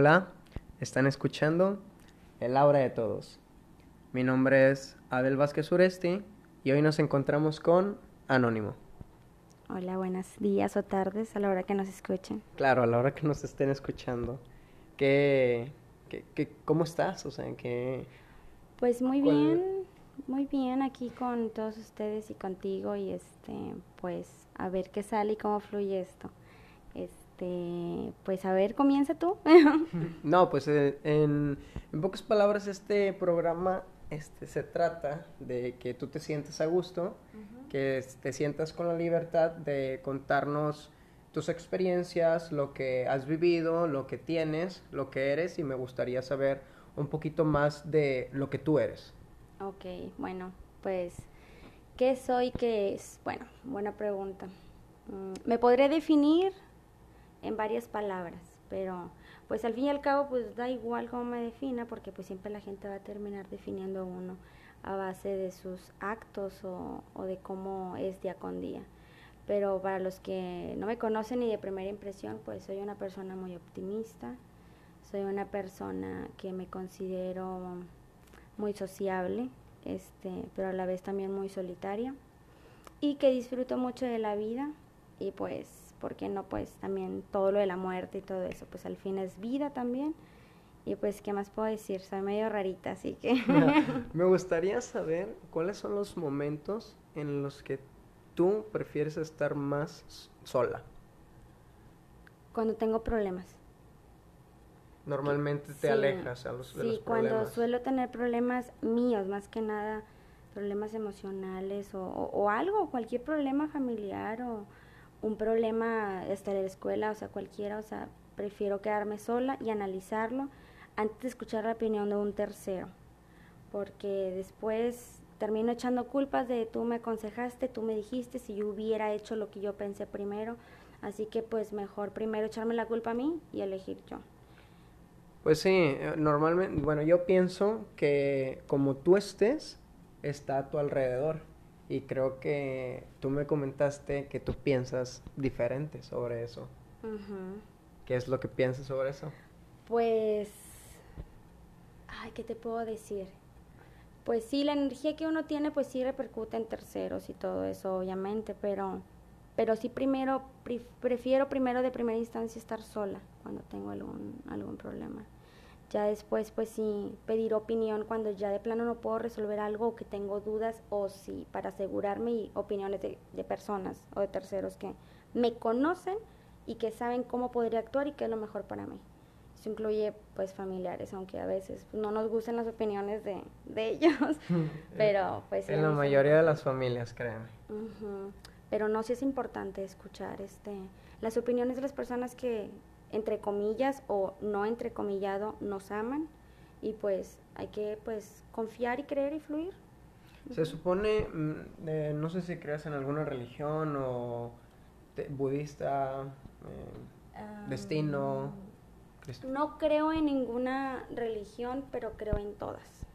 Hola, están escuchando El Aura de Todos. Mi nombre es Abel Vázquez Suresti y hoy nos encontramos con Anónimo. Hola, buenos días o tardes a la hora que nos escuchen. Claro, a la hora que nos estén escuchando. ¿Qué, qué, qué- cómo estás? O sea, ¿qué, Pues muy ¿Cuál- bien, muy bien aquí con todos ustedes y contigo y este, pues a ver qué sale y cómo fluye esto. Este, pues a ver, comienza tú. No, pues eh, en, en pocas palabras este programa este, se trata de que tú te sientas a gusto, que te sientas con la libertad de contarnos tus experiencias, lo que has vivido, lo que tienes, lo que eres y me gustaría saber un poquito más de lo que tú eres. Ok, bueno, pues, ¿qué soy? ¿Qué es? Bueno, buena pregunta. Mm, Me podré definir en varias palabras, pero pues al fin y al cabo pues da igual cómo me defina porque pues siempre la gente va a terminar definiendo a uno a base de sus actos o, o de cómo es día con día. Pero para los que no me conocen ni de primera impresión, pues soy una persona muy optimista, soy una persona que me considero muy sociable, este, pero a la vez también muy solitaria y que disfruto mucho de la vida y pues, ¿por qué no? Pues también todo lo de la muerte y todo eso, pues al fin es vida también y pues, ¿qué más puedo decir? Soy medio rarita, así que... me gustaría saber cuáles son los momentos en los que tú prefieres estar más sola. Cuando tengo problemas. Normalmente te Sí, alejas a los, de Sí, los cuando problemas. suelo tener problemas míos, más que nada problemas emocionales o, o- o algo, cualquier problema familiar o un problema hasta la escuela, o sea, cualquiera, o sea, prefiero quedarme sola y analizarlo antes de escuchar la opinión de un tercero, porque después termino echando culpas de tú me aconsejaste, tú me dijiste, si yo hubiera hecho lo que yo pensé primero, así que pues mejor primero echarme la culpa a mí y elegir yo. Pues sí, eh, normalmente, bueno, yo pienso que como tú estés, está a tu alrededor. Y creo que tú me comentaste que tú piensas diferente sobre eso. ¿Qué es lo que piensas sobre eso? Pues, ay, ¿qué te puedo decir? Pues sí, la energía que uno tiene, pues sí repercute en terceros y todo eso, obviamente, pero, pero sí primero, pri- prefiero primero de primera instancia estar sola cuando tengo algún, algún problema. Ya después, pues sí, pedir opinión cuando ya de plano no puedo resolver algo o que tengo dudas o sí, para asegurarme y opiniones de, de personas o de terceros que me conocen y que saben cómo podría actuar y qué es lo mejor para mí. Eso incluye pues familiares, aunque a veces pues, no nos gusten las opiniones de, de ellos, pero pues... en la mayoría de las familias, créeme. Ujú. Pero no, sí es importante escuchar este, las opiniones de las personas que, entre comillas o no entrecomillado, nos aman y pues hay que pues confiar y creer y fluir. Se supone, eh, no sé si creas en alguna religión o te- budista, eh, destino. crist- No creo en ninguna religión, pero creo en todas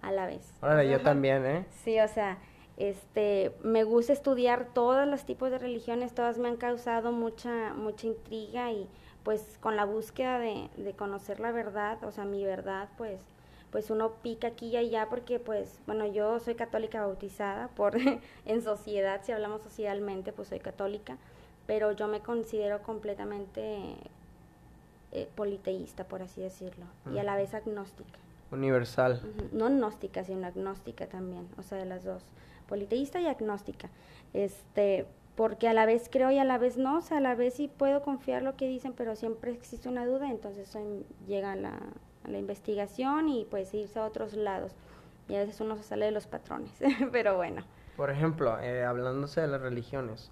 a la vez. Órale, yo también, ¿eh? Sí, o sea, este, me gusta estudiar todos los tipos de religiones, todas me han causado mucha, mucha intriga y pues con la búsqueda de, de conocer la verdad, o sea, mi verdad, pues, pues uno pica aquí y allá porque pues, bueno, yo soy católica bautizada por, en sociedad, si hablamos socialmente, pues soy católica, pero yo me considero completamente eh, politeísta, por así decirlo, y a la vez agnóstica. Universal. No gnóstica, sino agnóstica también, o sea, de las dos, politeísta y agnóstica. Este, porque a la vez creo y a la vez no, o sea, a la vez sí puedo confiar lo que dicen, pero siempre existe una duda, entonces soy- llega a la, a la investigación y pues irse a otros lados. Y a veces uno se sale de los patrones, pero bueno. Por ejemplo, eh, hablándose de las religiones,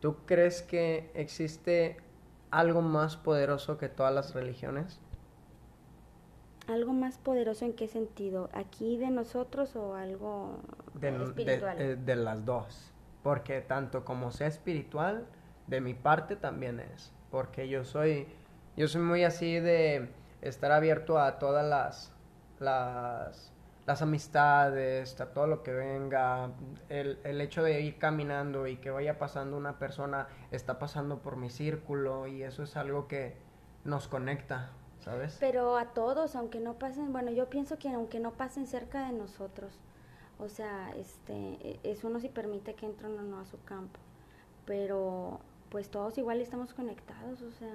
¿tú crees que existe algo más poderoso que todas las religiones? ¿Algo más poderoso en qué sentido? ¿Aquí de nosotros o algo De, de- espiritual? eh, de las dos. Porque tanto como sea espiritual, de mi parte también es. Porque yo soy, yo soy muy así de estar abierto a todas las, las, las amistades, a todo lo que venga. El, el hecho de ir caminando y que vaya pasando una persona, está pasando por mi círculo y eso es algo que nos conecta. ¿sabes? Pero a todos, aunque no pasen, bueno, yo pienso que aunque no pasen cerca de nosotros, o sea, este, e, eso no si permite que entren o no a su campo, pero pues todos igual estamos conectados, o sea,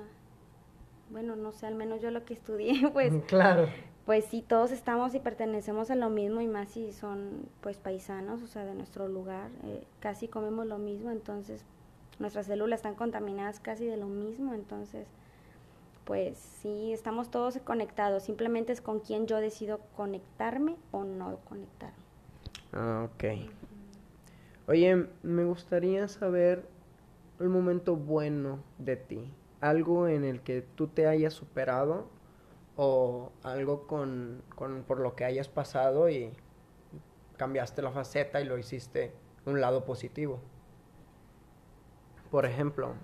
bueno, no sé, al menos yo lo que estudié, pues, claro. pues sí, todos estamos y pertenecemos a lo mismo y más si son pues paisanos, o sea, de nuestro lugar, eh, casi comemos lo mismo, entonces nuestras células están contaminadas casi de lo mismo, entonces pues sí, estamos todos conectados, simplemente es con quién yo decido conectarme o no conectarme. Ah, ok. Oye, me gustaría saber el momento bueno de ti, algo en el que tú te hayas superado o algo con, con por lo que hayas pasado y cambiaste la faceta y lo hiciste un lado positivo. Por ejemplo,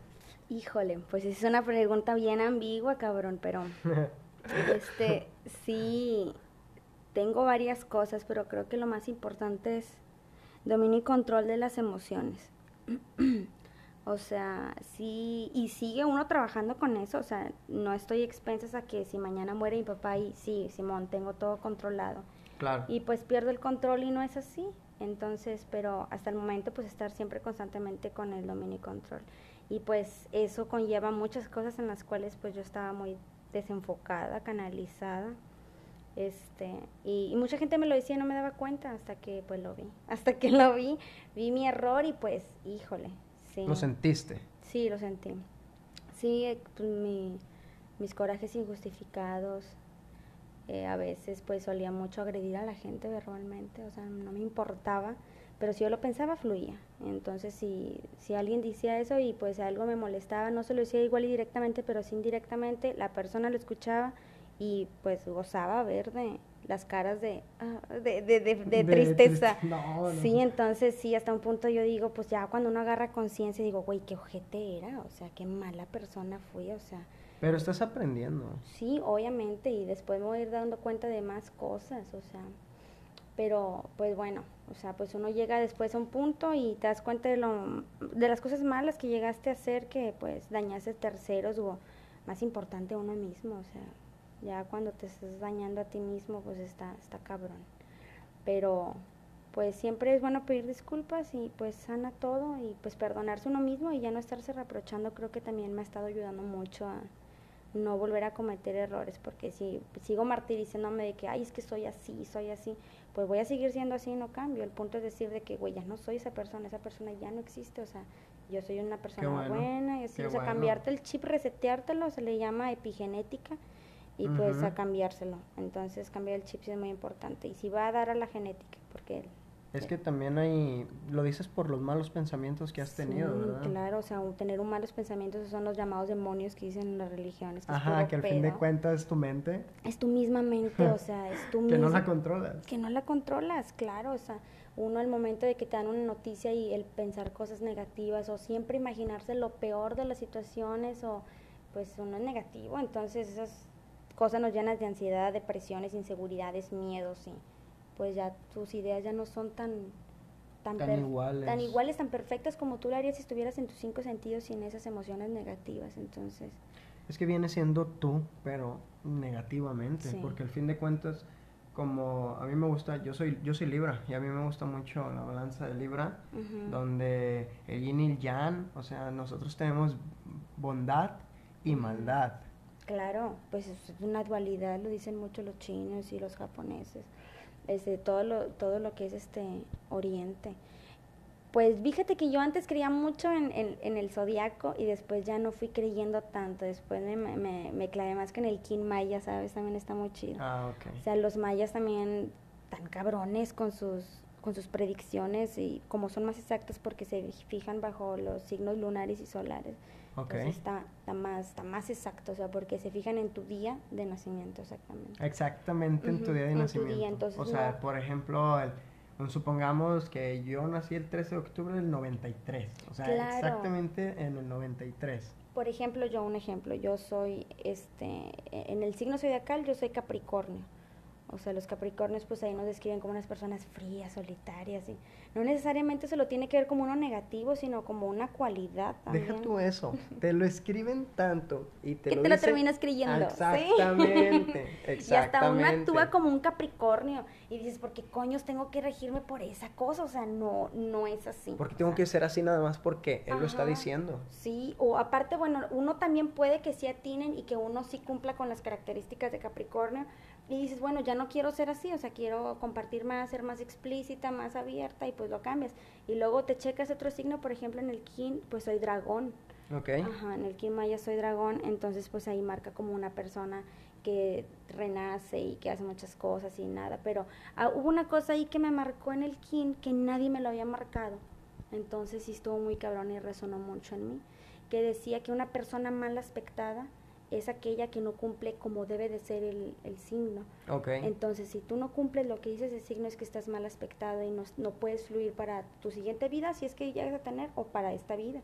Híjole, pues es una pregunta bien ambigua, cabrón, pero este sí tengo varias cosas, pero creo que lo más importante es dominio y control de las emociones. o sea, sí, y sigue uno trabajando con eso, o sea, no estoy expensas a que si mañana muere mi papá y sí, Simón, tengo todo controlado. Claro. Y pues pierdo el control y no es así. Entonces, pero hasta el momento pues estar siempre constantemente con el dominio y control y pues eso conlleva muchas cosas en las cuales pues yo estaba muy desenfocada, canalizada. Este, y, mucha gente me lo decía y no me daba cuenta hasta que pues lo vi. Hasta que lo vi, vi mi error y pues, híjole, sí. ¿Lo sentiste? Sí, lo sentí. Sí, eh, pues, mi, mis corajes injustificados, eh, a veces pues solía mucho agredir a la gente verbalmente, o sea, no me importaba pero si yo lo pensaba, fluía. Entonces, si, si alguien decía eso y pues algo me molestaba, no se lo decía igual y directamente, pero sí indirectamente, la persona lo escuchaba y pues gozaba ver de las caras de, ah, de, de, de, tristeza. Sí, entonces sí, hasta un punto yo digo, pues ya cuando uno agarra conciencia, digo, güey, qué ojete era, o sea, qué mala persona fui, o sea. Pero estás aprendiendo. Sí, obviamente, y después me voy a ir dando cuenta de más cosas, o sea pero pues bueno, o sea, pues uno llega después a un punto y te das cuenta de, lo, de las cosas malas que llegaste a hacer que pues dañaste terceros o más importante uno mismo, o sea, ya cuando te estás dañando a ti mismo pues está, está cabrón. Pero pues siempre es bueno pedir disculpas y pues sana todo y pues perdonarse uno mismo y ya no estarse reprochando creo que también me ha estado ayudando mucho a no volver a cometer errores porque si sigo martirizándome de que ay es que soy así, soy así, pues voy a seguir siendo así y no cambio. El punto es decir de que, güey, ya no soy esa persona, esa persona ya no existe, o sea, yo soy una persona buena, y así, o sea, cambiarte el chip, reseteártelo, se le llama epigenética, y pues a cambiárselo. Entonces, cambiar el chip es muy importante. Y si va a dar a la genética, porque es que también hay, lo dices por los malos pensamientos que has tenido, ¿verdad? Claro, o sea, tener un malos pensamientos son los llamados demonios que dicen en las religiones. Ajá, que al fin de cuentas es tu mente. Es tu misma mente, o sea, es tu Que no la controlas. Que no la controlas, claro, o sea, uno al momento de que te dan una noticia y el pensar cosas negativas o siempre imaginarse lo peor de las situaciones o pues uno es negativo, entonces esas cosas nos llenan de ansiedad, depresiones, inseguridades, miedos y pues ya tus ideas ya no son tan tan, iguales. tan iguales, tan perfectas como tú lo harías si estuvieras en tus cinco sentidos sin esas emociones negativas. Entonces, es que viene siendo tú, pero negativamente, porque al fin de cuentas como a mí me gusta, yo soy yo soy Libra y a mí me gusta mucho la balanza de Libra, donde el yin y el yang, o sea, nosotros tenemos bondad y maldad. Claro, pues es una dualidad, lo dicen mucho los chinos y los japoneses este, todo, lo, todo lo que es este Oriente. Pues fíjate que yo antes creía mucho en, en, el zodiaco y después ya no fui creyendo tanto. Después me, me, me clavé más que en el Kin Maya, ¿sabes? También está muy chido. Ah, ok. O sea, los mayas también tan cabrones con sus, con sus predicciones y como son más exactas porque se fijan bajo los signos lunares y solares. Okay. está, está, más, está más exacto, o sea, porque se fijan en tu día de nacimiento exactamente. Exactamente en tu día de nacimiento. o sea, por ejemplo, supongamos que yo nací el 13 de octubre del 93, o sea, exactamente en el 93. Por ejemplo, yo un ejemplo, yo soy, este, en el signo zodiacal yo soy Capricornio. O sea, los Capricornios pues ahí nos describen como unas personas frías, solitarias y no necesariamente se lo tiene que ver como uno negativo, sino como una cualidad. También. Deja tú eso, te lo escriben tanto y te que lo te lo terminas creyendo. Exactamente, ¿sí? y hasta uno exactamente. actúa como un Capricornio y dices, ¿por qué coños tengo que regirme por esa cosa? O sea, no, no es así. Porque tengo sea, que ser así nada más porque él lo está diciendo. Sí, o aparte, bueno, uno también puede que sí atinen y que uno sí cumpla con las características de Capricornio y dices, bueno, ya no quiero ser así, o sea, quiero compartir más, ser más explícita, más abierta y pues lo cambias. Y luego te checas otro signo, por ejemplo, en el Kin, pues soy dragón. ¿Ok? Ajá, en el Kin Maya soy dragón, entonces pues ahí marca como una persona que renace y que hace muchas cosas y nada, pero ah, hubo una cosa ahí que me marcó en el Kin que nadie me lo había marcado, entonces sí estuvo muy cabrón y resonó mucho en mí, que decía que una persona mal aspectada es aquella que no cumple como debe de ser el, el signo. Ok. Entonces, si tú no cumples lo que dice ese signo es que estás mal aspectado y no, no puedes fluir para tu siguiente vida, si es que llegas a tener, o para esta vida.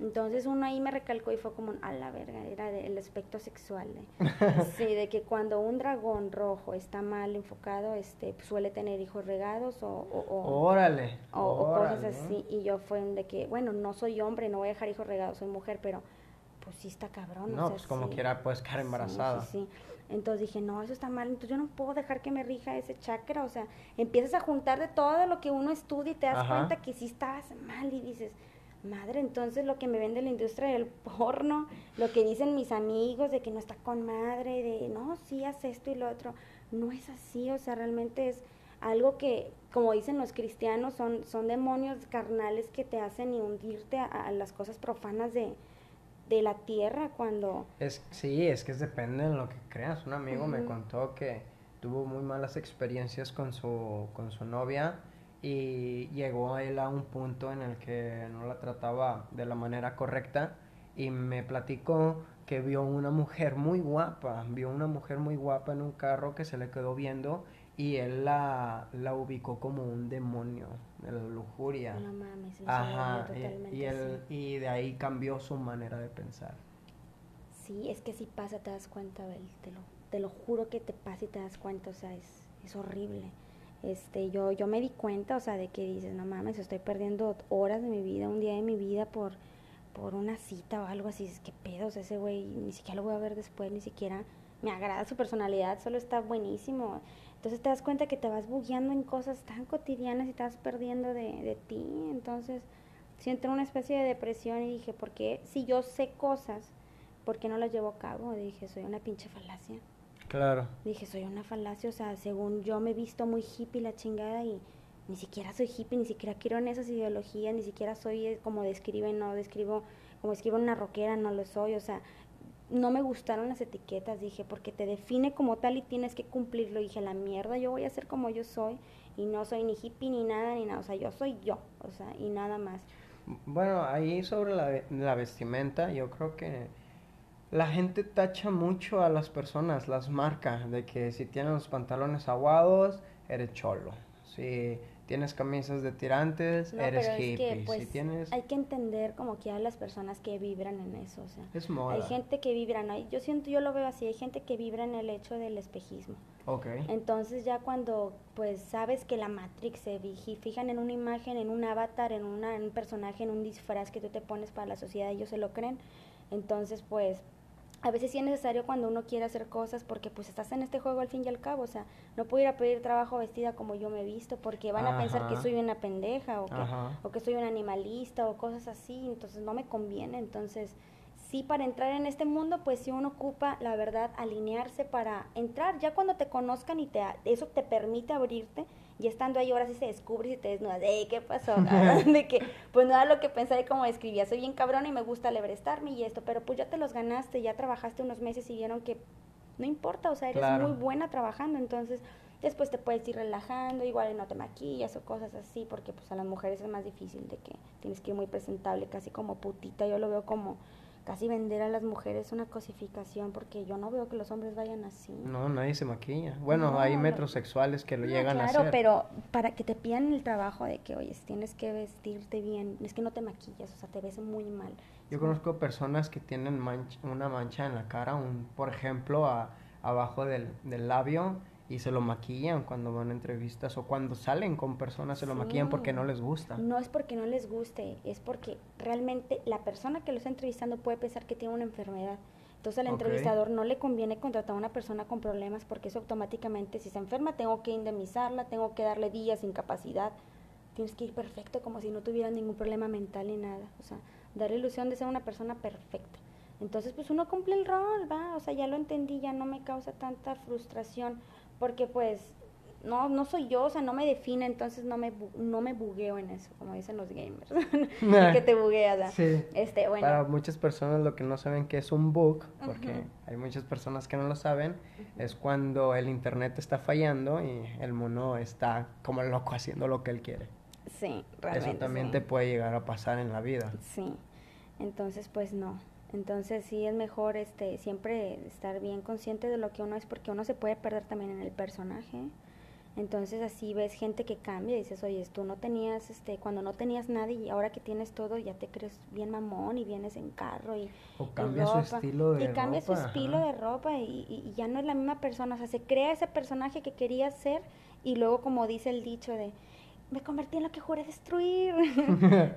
Entonces uno ahí me recalcó y fue como, a la verga, era del aspecto sexual. de- sí, de que cuando un dragón rojo está mal enfocado, este suele tener hijos regados o, o, o- Órale. o- o cosas órale. así. Y yo fue de que, bueno, no soy hombre, no voy a dejar hijos regados, soy mujer, pero pues sí está cabrón. o No, sea, pues como sí. quiera puedes quedar embarazada. Sí, sí. Entonces dije, no, eso está mal, entonces yo no puedo dejar que me rija ese chakra, o sea, empiezas a juntar de todo lo que uno estudia y te das Ajá. cuenta que sí estabas mal y dices, madre, entonces lo que me vende la industria del porno, lo que dicen mis amigos de que no está con madre, de no, sí, haz esto y lo otro, no es así, o sea, realmente es algo que, como dicen los cristianos, son, son demonios carnales que te hacen hundirte a, a las cosas profanas de, de la tierra cuando... Es, sí, es que depende de lo que creas. Un amigo me contó que tuvo muy malas experiencias con su, con su novia y llegó él a un punto en el que no la trataba de la manera correcta y me platicó que vio una mujer muy guapa, vio una mujer muy guapa en un carro que se le quedó viendo y él la, la ubicó como un demonio de la lujuria. No mames, sí, Ajá, totalmente y, así. y de ahí cambió su manera de pensar. Sí, es que si pasa te das cuenta, Bel, te lo, te lo juro que te pasa y te das cuenta, o sea, es, es horrible. Este, yo, yo me di cuenta, o sea, de que dices, no mames, estoy perdiendo horas de mi vida, un día de mi vida por, por una cita o algo así, es que pedo, o sea, ese güey ni siquiera lo voy a ver después, ni siquiera me agrada su personalidad, solo está buenísimo. Entonces te das cuenta que te vas bugueando en cosas tan cotidianas y te vas perdiendo de, de ti, entonces en una especie de depresión y dije, ¿por qué si yo sé cosas, por qué no las llevo a cabo? Dije, soy una pinche falacia. Claro. Dije, soy una falacia, o sea, según yo me he visto muy hippie la chingada y ni siquiera soy hippie, ni siquiera quiero en esas ideologías, ni siquiera soy eh, como describen, no describo, como escribo una rockera, no lo soy, o sea, no me gustaron las etiquetas, dije, porque te define como tal y tienes que cumplirlo. Dije, la mierda, yo voy a ser como yo soy y no soy ni hippie ni nada, ni nada, o sea, yo soy yo, o sea, y nada más. Bueno, ahí sobre la, la vestimenta, yo creo que la gente tacha mucho a las personas, las marca, de que si tienes los pantalones aguados, eres cholo. Si tienes camisas de tirantes, No, eres pero es hippie. que, pues, si tienes... hay que entender como que a las personas que vibran en eso, o sea. Es moda. Hay gente que vibra, ¿no? yo siento, yo lo veo así, hay gente que vibra en el hecho del espejismo. Ok. Entonces ya cuando pues sabes que la Matrix se fijan en una imagen, en un avatar, en, una, en un personaje, en un disfraz que tú te pones para la sociedad, ellos se lo creen. Entonces pues a veces sí es necesario cuando uno quiere hacer cosas porque pues estás en este juego al fin y al cabo, o sea, no puedo ir a pedir trabajo vestida como yo me he visto porque van a pensar que soy una pendeja o que, o que soy un animalista o cosas así, entonces no me conviene, entonces sí para entrar en este mundo pues sí uno ocupa la verdad alinearse para entrar, ya cuando te conozcan y te eso te permite abrirte y estando ahí ahora sí se descubres y te desnudas, ¡Ey, qué pasó! de que pues no era lo que pensaba y como describía, soy bien cabrón y me gusta lebrestarme y esto, pero pues ya te los ganaste, ya trabajaste unos meses y vieron que no importa, o sea, eres Claro. muy buena trabajando, entonces después te puedes ir relajando, igual no te maquillas o cosas así, porque pues a las mujeres es más difícil de que tienes que ir muy presentable, casi como putita, yo lo veo como casi vender a las mujeres una cosificación, porque yo no veo que los hombres vayan así. No, nadie se maquilla. Bueno, No, hay metrosexuales que lo No, llegan a claro, hacer. pero para que te pidan el trabajo de que, oye, tienes que vestirte bien, es que no te maquillas, o sea, te ves muy mal. Yo conozco personas que tienen manch- una mancha en la cara, un, por ejemplo, a- abajo del, del labio, y se lo maquillan cuando van a entrevistas o cuando salen con personas se lo maquillan porque no les gusta. No es porque no les guste, es porque realmente la persona que lo está entrevistando puede pensar que tiene una enfermedad. Entonces al entrevistador no le conviene contratar a una persona con problemas porque eso automáticamente si se enferma tengo que indemnizarla, tengo que darle días de incapacidad. Tienes que ir perfecto como si no tuviera ningún problema mental ni nada. O sea, dar la ilusión de ser una persona perfecta. Entonces, pues uno cumple el rol, va, o sea, ya lo entendí, ya no me causa tanta frustración, porque pues no, no soy yo, o sea, no me define, entonces no me, no me bugueo en eso, como dicen los gamers, que te bugueas. Sí. Este, bueno. Para muchas personas lo que no saben que es un bug, porque hay muchas personas que no lo saben, es cuando el internet está fallando y el mono está como loco haciendo lo que él quiere. Sí, realmente. Eso también te puede llegar a pasar en la vida. Sí, entonces pues no. Entonces sí es mejor este siempre estar bien consciente de lo que uno es porque uno se puede perder también en el personaje. Entonces así ves gente que cambia y dices, oye, tú no tenías, este, cuando no tenías nada y ahora que tienes todo ya te crees bien mamón y vienes en carro y... O cambia su estilo de ropa. Y cambia su estilo de ropa y, y, ya no es la misma persona, o sea, se crea ese personaje que quería ser y luego como dice el dicho de, me convertí en lo que juré destruir.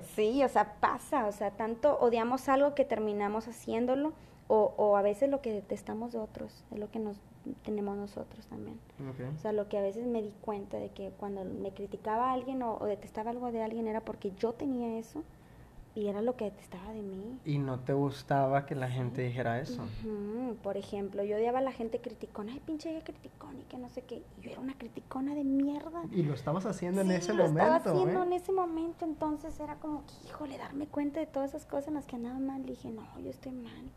sí, o sea, pasa, o sea, tanto odiamos algo que terminamos haciéndolo o, o a veces lo que detestamos de otros es lo que nos tenemos nosotros también. O sea, lo que a veces me di cuenta de que cuando me criticaba a alguien o, detestaba algo de alguien era porque yo tenía eso y era lo que detestaba de mí. ¿Y no te gustaba que la gente dijera eso? Por ejemplo, yo odiaba a la gente criticona, ay, pinche ella criticona y que no sé qué. Y yo era una criticona de mierda. Y lo estabas haciendo en ese momento. Lo estaba haciendo ¿eh? en ese momento, entonces era como que, híjole, darme cuenta de todas esas cosas en las que andaba mal. Dije, no, yo estoy mal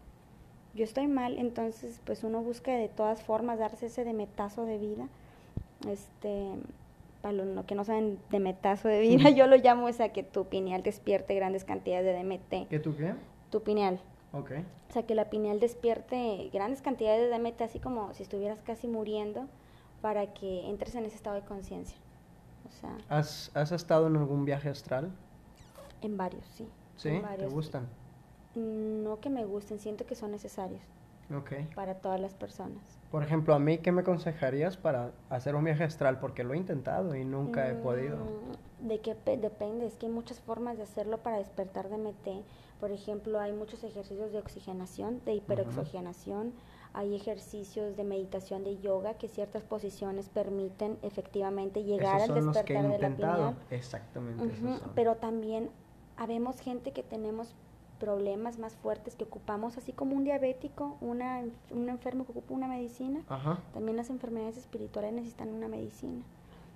yo estoy mal, entonces pues uno busca de todas formas darse ese de metazo de vida. Este, para los que no saben de metazo de vida, yo lo llamo esa que tu pineal despierte grandes cantidades de DMT. ¿Qué tú qué? Tu pineal. Ok. O sea, que la pineal despierte grandes cantidades de DMT, así como si estuvieras casi muriendo, para que entres en ese estado de conciencia. O sea, ¿Has, ¿Has estado en algún viaje astral? En varios, sí. ¿Sí? ¿Te gustan? no que me gusten, siento que son necesarios. Para todas las personas. Por ejemplo, a mí, ¿qué me aconsejarías para hacer un viaje astral? Porque lo he intentado y nunca he podido. Mm, de que depende, es que hay muchas formas de hacerlo para despertar DMT. Por ejemplo, hay muchos ejercicios de oxigenación, de hiperoxigenación. Hay ejercicios de meditación, de yoga, que ciertas posiciones permiten efectivamente llegar al despertar de la pineal. Exactamente. Pero también habemos gente que tenemos problemas más fuertes que ocupamos, así como un diabético, una, un enfermo que ocupa una medicina, también las enfermedades espirituales necesitan una medicina.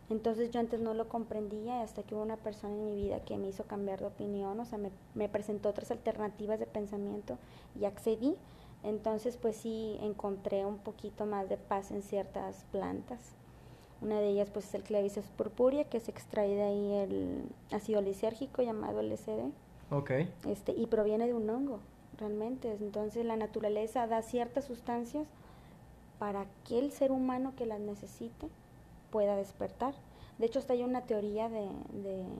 Entonces yo antes no lo comprendía hasta que hubo una persona en mi vida que me hizo cambiar de opinión, o sea, me, me presentó otras alternativas de pensamiento y accedí. Entonces pues sí encontré un poquito más de paz en ciertas plantas. Una de ellas pues es el Clavices purpurea que se extrae de ahí el ácido lisérgico llamado LSD este, y proviene de un hongo, realmente. Entonces la naturaleza da ciertas sustancias para que el ser humano que las necesite pueda despertar. De hecho, hasta hay una teoría de,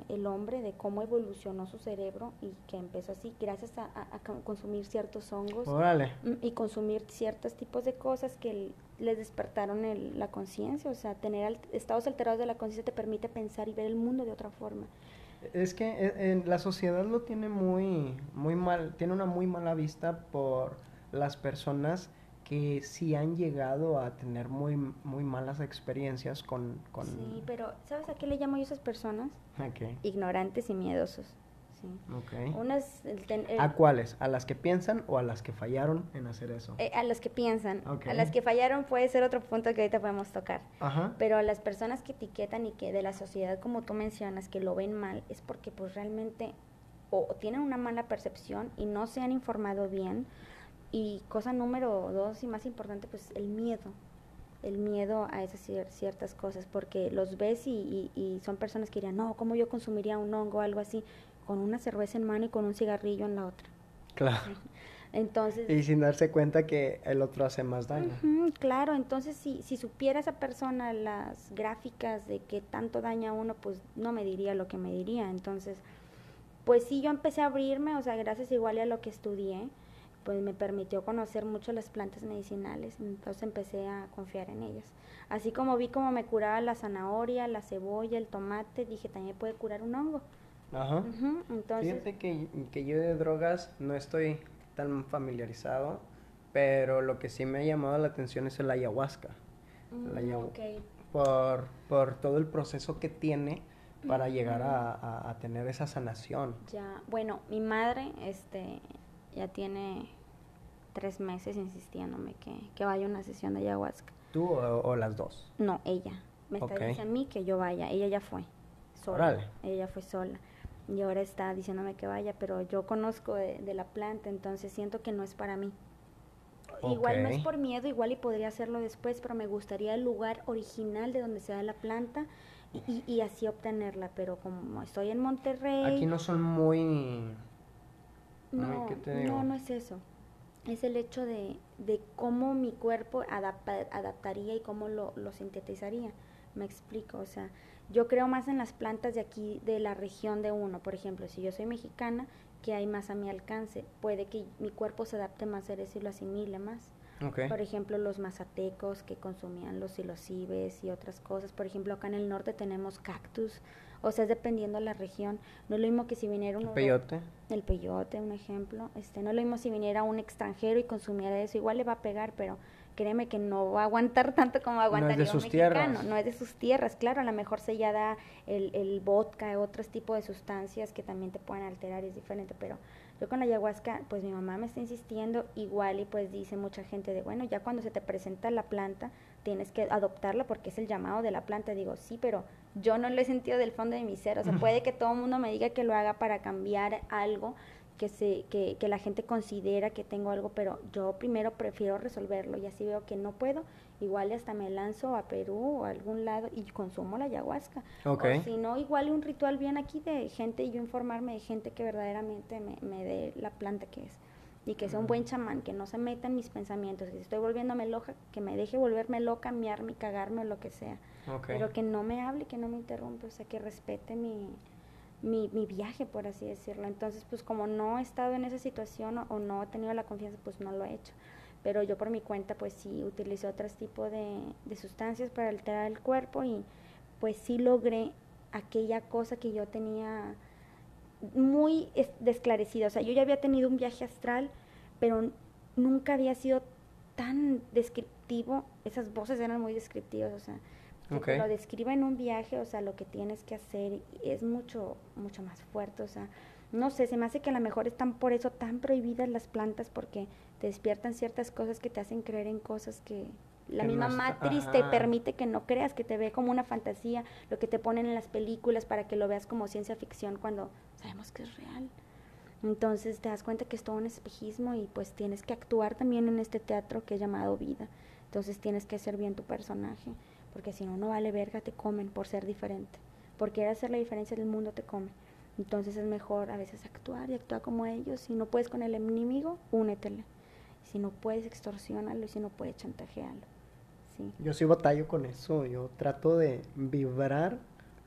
el hombre, de cómo evolucionó su cerebro y que empezó así gracias a, consumir ciertos hongos mm, y consumir ciertos tipos de cosas que les despertaron la conciencia. O sea, tener estados alterados de la conciencia te permite pensar y ver el mundo de otra forma. Es que eh, en la sociedad lo tiene muy, muy mal, tiene una muy mala vista por las personas que sí han llegado a tener muy, muy malas experiencias con, con... Sí, pero ¿sabes a qué le llamo yo a esas personas? Ignorantes y miedosos. ¿A cuáles? ¿A las que piensan o a las que fallaron en hacer eso? Eh, a las que piensan. A las que fallaron puede ser otro punto que ahorita podemos tocar. Pero a las personas que etiquetan y que de la sociedad, como tú mencionas, que lo ven mal, es porque pues realmente o tienen una mala percepción y no se han informado bien. Y cosa número dos y más importante, pues el miedo el miedo a esas ciertas cosas, porque los ves y, y, son personas que dirían, no, ¿cómo yo consumiría un hongo o algo así? Con una cerveza en mano y con un cigarrillo en la otra. Claro. Entonces, y sin darse cuenta que el otro hace más daño. claro, entonces si, si supiera esa persona las gráficas de que tanto daña a uno, pues no me diría lo que me diría. Entonces, pues sí, yo empecé a abrirme, o sea, gracias igual a lo que estudié, pues me permitió conocer mucho las plantas medicinales, entonces empecé a confiar en ellas. Así como vi cómo me curaba la zanahoria, la cebolla, el tomate, dije también puede curar un hongo. Ajá. Fíjate que, que yo de drogas no estoy tan familiarizado, pero lo que sí me ha llamado la atención es el ayahuasca. Mm, por, por todo el proceso que tiene para llegar a, a, tener esa sanación. Ya, bueno, mi madre este, ya tiene tres meses insistiéndome que, que vaya a una sesión de ayahuasca. ¿Tú o, las dos? No, ella. Me está diciendo a mí que yo vaya. Ella ya fue sola. Ella fue sola. Y ahora está diciéndome que vaya, pero yo conozco de, la planta, entonces siento que no es para mí. Igual no es por miedo, igual y podría hacerlo después, pero me gustaría el lugar original de donde se da la planta y, y así obtenerla. Pero como estoy en Monterrey... Aquí no son muy no, no, no es eso. Es el hecho de, de cómo mi cuerpo adaptaría y cómo lo, lo sintetizaría. Me explico, o sea, yo creo más en las plantas de aquí, de la región de uno. Por ejemplo, si yo soy mexicana, que hay más a mi alcance, puede que mi cuerpo se adapte más a eso y lo asimile más. Por ejemplo, los mazatecos que consumían los silocibes y otras cosas. Por ejemplo, acá en el norte tenemos cactus, o sea, es dependiendo de la región. No es lo mismo que si viniera un... El peyote. El peyote, un ejemplo. Este, no es lo mismo si viniera un extranjero y consumiera eso. Igual le va a pegar, pero créeme que no va a aguantar tanto como aguantaría no es de sus Tierras. No es de sus tierras, claro. A lo mejor se ya da el, el vodka, otros tipos de sustancias que también te pueden alterar, es diferente, pero yo con la ayahuasca, pues mi mamá me está insistiendo igual y pues dice mucha gente de, bueno, ya cuando se te presenta la planta, tienes que adoptarla porque es el llamado de la planta. Digo, sí, pero yo no lo he sentido del fondo de mi ser. O sea, puede que todo el mundo me diga que lo haga para cambiar algo, que, se, que, que la gente considera que tengo algo, pero yo primero prefiero resolverlo y así veo que no puedo. Igual hasta me lanzo a Perú o a algún lado y consumo la ayahuasca. O si no, igual un ritual bien aquí de gente y yo informarme de gente que verdaderamente me, me dé la planta que es y que sea un buen chamán, que no se meta en mis pensamientos, que si estoy volviéndome loca, que me deje volverme loca, miarme, cagarme o lo que sea. Pero que no me hable, que no me interrumpa, o sea, que respete mi, mi, mi, viaje, por así decirlo. Entonces, pues como no he estado en esa situación o, no he tenido la confianza, pues no lo he hecho. Pero yo por mi cuenta, pues sí utilicé otros tipos de, de sustancias para alterar el cuerpo y pues sí logré aquella cosa que yo tenía muy desclarecida. O sea, yo ya había tenido un viaje astral, pero nunca había sido tan descriptivo. Esas voces eran muy descriptivas, o sea, que lo describa en un viaje, o sea, lo que tienes que hacer es mucho, mucho más fuerte, o sea, no sé, se me hace que a lo mejor están por eso tan prohibidas las plantas porque te despiertan ciertas cosas que te hacen creer en cosas que la misma matriz te permite que no creas, que te ve como una fantasía, lo que te ponen en las películas para que lo veas como ciencia ficción cuando sabemos que es real. Entonces te das cuenta que es todo un espejismo y pues tienes que actuar también en este teatro que es llamado vida. Entonces tienes que ser bien tu personaje, porque si no, no vale verga, te comen por ser diferente. Por querer hacer la diferencia del mundo, te comen. Entonces es mejor a veces actuar y actuar como ellos. Si no puedes con el enemigo, únetele. Si no puedes, extorsionarlo y si no puedes, chantajearlo. Yo sí batallo con eso, yo trato de vibrar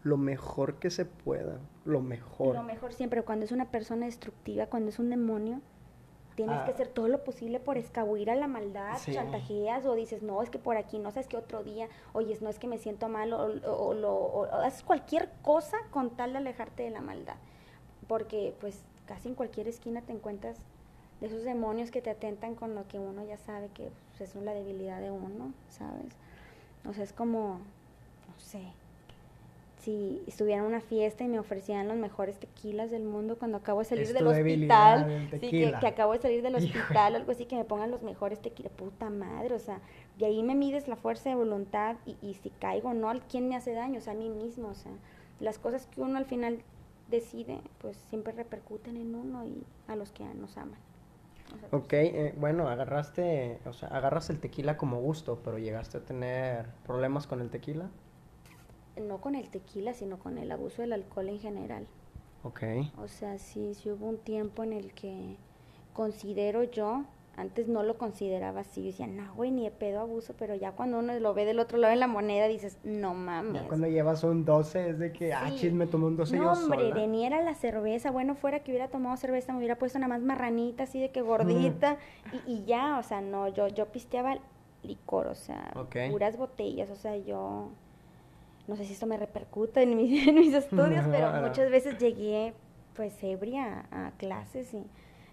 lo mejor que se pueda, lo mejor. Lo mejor siempre, cuando es una persona destructiva, cuando es un demonio, tienes que ah. hacer todo lo posible por escabullir a la maldad, chantajeas o dices, no, es que por aquí, no sabes que otro día, oye, no es que me siento mal, o, o, haces cualquier cosa con tal de alejarte de la maldad. Porque pues casi en cualquier esquina te encuentras de esos demonios que te atentan con lo que uno ya sabe que pues, es la debilidad de uno, ¿sabes? O sea, es como, no sé, si estuviera en una fiesta y me ofrecían los mejores tequilas del mundo cuando acabo de salir del hospital, sí, que, acabo de salir del hospital o algo así, que me pongan los mejores tequilas, puta madre, o sea, y ahí me mides la fuerza de voluntad y, y si caigo no, ¿quién me hace daño? O sea, a mí mismo, o sea, las cosas que uno al final decide, pues siempre repercuten en uno y a los que nos aman. Ok, eh, bueno, agarraste, o sea, agarras el tequila como gusto, pero llegaste a tener problemas con el tequila. No con el tequila, sino con el abuso del alcohol en general. Ok. O sea, sí, sí hubo un tiempo en el que considero yo, Antes no lo consideraba así. Yo decía, no, güey, ni de pedo abuso, pero ya cuando uno lo ve del otro lado de la moneda dices, no mames. Ya cuando llevas un 12 es de que, ah, chis, me tomé un 12 no, yo hombre, sola. de ni era la cerveza. Bueno, fuera que hubiera tomado cerveza, me hubiera puesto nada más marranita, así de que gordita. y, y ya, o sea, no, yo, yo pisteaba licor, o sea, puras botellas, o sea, yo no sé si esto me repercute en mis, en mis estudios, pero muchas veces llegué pues ebria a, a clases y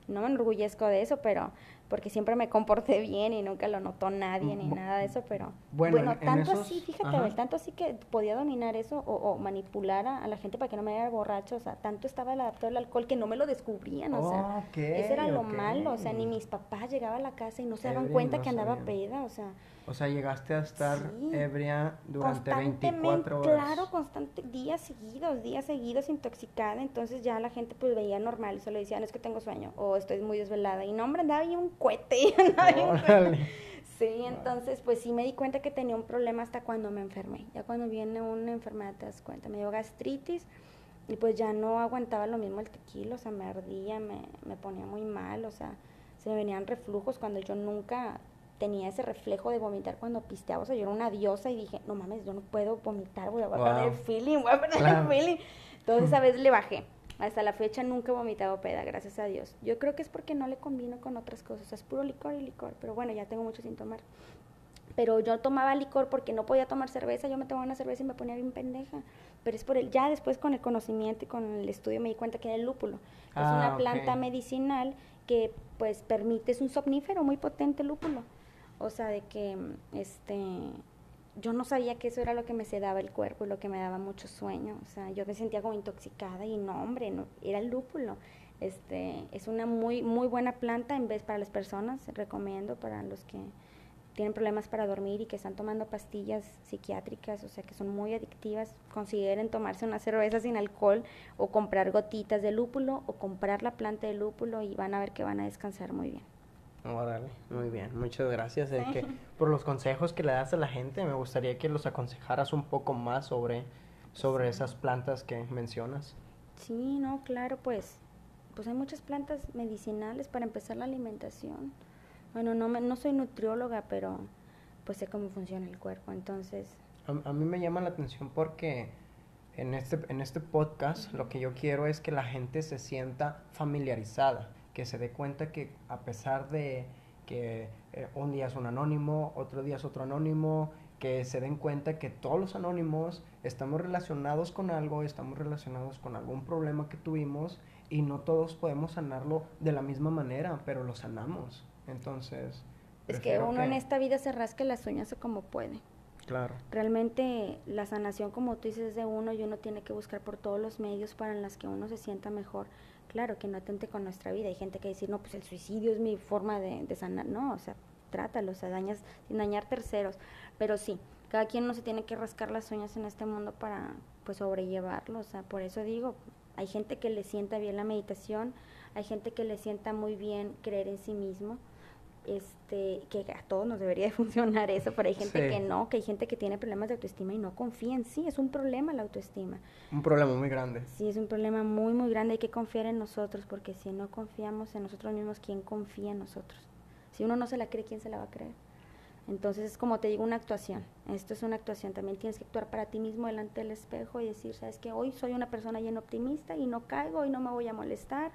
no me enorgullezco de eso, pero porque siempre me comporté bien y nunca lo notó nadie ni nada de eso, pero bueno, bueno, en- en tanto esos- así, fíjate. Abel, tanto así que podía dominar eso o, o manipular a, a la gente para que no me diera borracho, o sea, tanto estaba adaptado al alcohol que no me lo descubrían, o sea, eso era lo malo, o sea, ni mis papás llegaban a la casa y no se daban cuenta no que andaba sabían. peda, o sea, O sea, llegaste a estar Sí. ebria durante constantemente, 24 horas. claro, constante, días seguidos, días seguidos intoxicada, entonces ya la gente pues veía normal, solo decían, "No, es que tengo sueño, o estoy muy desvelada, y no, hombre, andaba bien un cohete, andaba bien un cohete. Sí, entonces pues sí me di cuenta que tenía un problema hasta cuando me enfermé. Ya cuando viene una enfermedad te das cuenta. Me dio gastritis y pues ya no aguantaba lo mismo el tequila, o sea, me ardía, me, me ponía muy mal, o sea, se me venían reflujos cuando yo nunca tenía ese reflejo de vomitar cuando pisteaba, o sea, yo era una diosa y dije, no mames, yo no puedo vomitar, voy a, a perder el Wow. feeling, voy a perder Claro. el feeling. Entonces esa vez le bajé. Hasta la fecha nunca he vomitado peda, gracias a Dios. Yo creo que es porque no le combino con otras cosas. O sea, es puro licor y licor. Pero bueno, ya tengo mucho sin tomar. Pero yo tomaba licor porque no podía tomar cerveza. Yo me tomaba una cerveza y me ponía bien pendeja. Pero es por el. Ya después con el conocimiento y con el estudio me di cuenta que era el lúpulo. es Ah, una ok. planta medicinal que pues permite, es un somnífero muy potente el lúpulo. O sea, de que este yo no sabía que eso era lo que me sedaba el cuerpo y lo que me daba mucho sueño. O sea, yo me sentía como intoxicada y no, hombre, no, era el lúpulo. Este, es una muy, muy buena planta en vez para las personas, recomiendo para los que tienen problemas para dormir y que están tomando pastillas psiquiátricas, o sea, que son muy adictivas, consideren tomarse una cerveza sin alcohol o comprar gotitas de lúpulo o comprar la planta de lúpulo y van a ver que van a descansar muy bien. Órale, muy bien, muchas gracias es que, por los consejos que le das a la gente. Me gustaría que los aconsejaras un poco más sobre, sobre esas plantas que mencionas. Sí, no, claro, pues, pues hay muchas plantas medicinales para empezar la alimentación. Bueno, no, me, no soy nutrióloga, pero pues sé cómo funciona el cuerpo, entonces, A, a mí me llama la atención porque en este, en este podcast lo que yo quiero es que la gente se sienta familiarizada, que se dé cuenta que a pesar de que eh, un día es un anónimo, otro día es otro anónimo, que se den cuenta que todos los anónimos estamos relacionados con algo, estamos relacionados con algún problema que tuvimos y no todos podemos sanarlo de la misma manera, pero lo sanamos. Entonces, es que uno en esta vida se rasca las uñas como puede. Claro. Realmente la sanación, como tú dices, es de uno y uno tiene que buscar por todos los medios para en las que uno se sienta mejor. Claro, que no atente con nuestra vida. Hay gente que dice, no, pues el suicidio es mi forma de, sanar. No, o sea, trátalo, o sea, dañas, sin dañar terceros. Pero sí, cada quien no se tiene que rascar las uñas en este mundo para, pues, sobrellevarlo. O sea, por eso digo, hay gente que le sienta bien la meditación, hay gente que le sienta muy bien creer en sí mismo este, que a todos nos debería de funcionar eso, pero hay gente Sí. que no, que hay gente que tiene problemas de autoestima y no confía en sí, es un problema la autoestima. Un problema muy grande. Sí, es un problema muy, muy grande, hay que confiar en nosotros, porque si no confiamos en nosotros mismos, ¿quién confía en nosotros? Si uno no se la cree, ¿quién se la va a creer? Entonces, es como te digo, una actuación. Esto es una actuación. También tienes que actuar para ti mismo delante del espejo y decir, sabes que hoy soy una persona llena optimista y no caigo, hoy no me voy a molestar,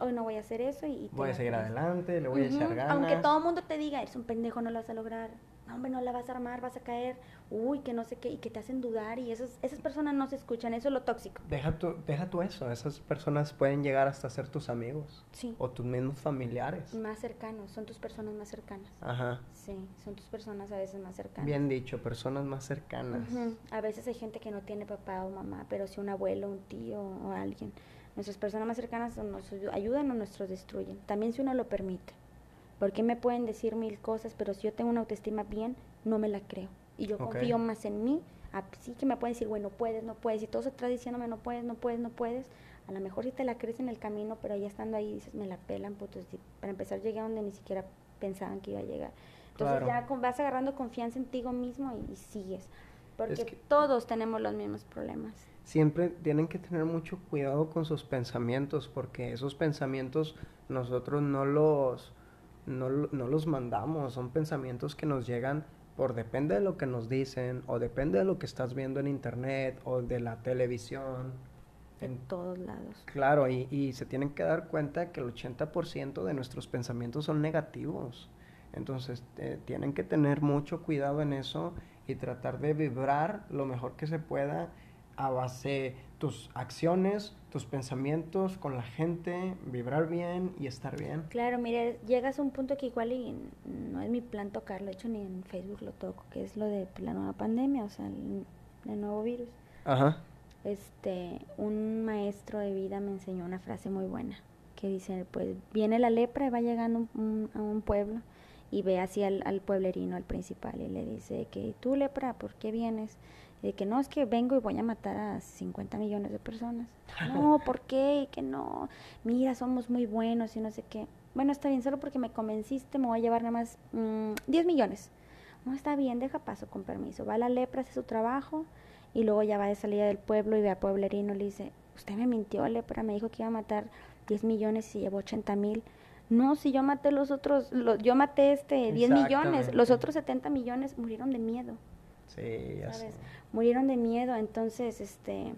hoy no voy a hacer eso y, Voy a seguir crees. adelante, le voy a echar ganas. Aunque todo el mundo te diga, eres un pendejo, no lo vas a lograr. No, hombre, no la vas a armar, vas a caer. Uy, que no sé qué, y que te hacen dudar. Y esas, esas personas no se escuchan, eso es lo tóxico. Deja tu, deja tú eso, esas personas pueden llegar hasta ser tus amigos Sí. o tus mismos familiares. Más cercanos, son tus personas más cercanas. Ajá, Sí, son tus personas a veces más cercanas. bien dicho, personas más cercanas. A veces hay gente que no tiene papá o mamá, pero sí un abuelo, un tío o alguien. Nuestras personas más cercanas nos ayu- ayudan o nos destruyen. También si uno lo permite. Porque me pueden decir mil cosas, pero si yo tengo una autoestima bien, no me la creo. Y yo confío más en mí. Así que me pueden decir, bueno, puedes, no puedes. Y todos atrás diciéndome, no puedes, no puedes, no puedes. A lo mejor sí te la crees en el camino, pero ya estando ahí dices, me la pelan, putos. Para empezar, llegué a donde ni siquiera pensaban que iba a llegar. Entonces Claro. ya con- vas agarrando confianza en ti mismo y, y sigues. Porque que- todos tenemos los mismos problemas. Siempre tienen que tener mucho cuidado con sus pensamientos porque esos pensamientos nosotros no los no, no los mandamos, son pensamientos que nos llegan por depende de lo que nos dicen o depende de lo que estás viendo en internet o de la televisión. En todos lados. Claro, y, y se tienen que dar cuenta que el 80% de nuestros pensamientos son negativos. Entonces, eh, tienen que tener mucho cuidado en eso y tratar de vibrar lo mejor que se pueda a base tus acciones, tus pensamientos con la gente, vibrar bien y estar bien. Claro, mire, llegas a un punto que igual y no es mi plan tocarlo, de hecho ni en Facebook lo toco, que es lo de la nueva pandemia, o sea, el, nuevo virus. Ajá. Este, un maestro de vida me enseñó una frase muy buena, que dice, pues viene la lepra y va llegando a un pueblo y ve así al, al, pueblerino, al principal, y le dice que tú lepra, ¿por qué vienes? De que no, es que vengo y voy a matar a 50 millones de personas. No, ¿por qué? Y que no, mira, somos muy buenos y no sé qué. Bueno, está bien, solo porque me convenciste me voy a llevar nada más 10 mm, millones. No, está bien, deja paso, con permiso. Va a la lepra, hace su trabajo y luego ya va de salida del pueblo y ve al pueblerino y le dice, usted me mintió, lepra, me dijo que iba a matar 10 millones y llevó 80 mil. No, si yo maté los otros, yo maté este 10 millones, los otros 70 millones murieron de miedo. Sí, ya ¿sabes? Murieron de miedo, entonces, este,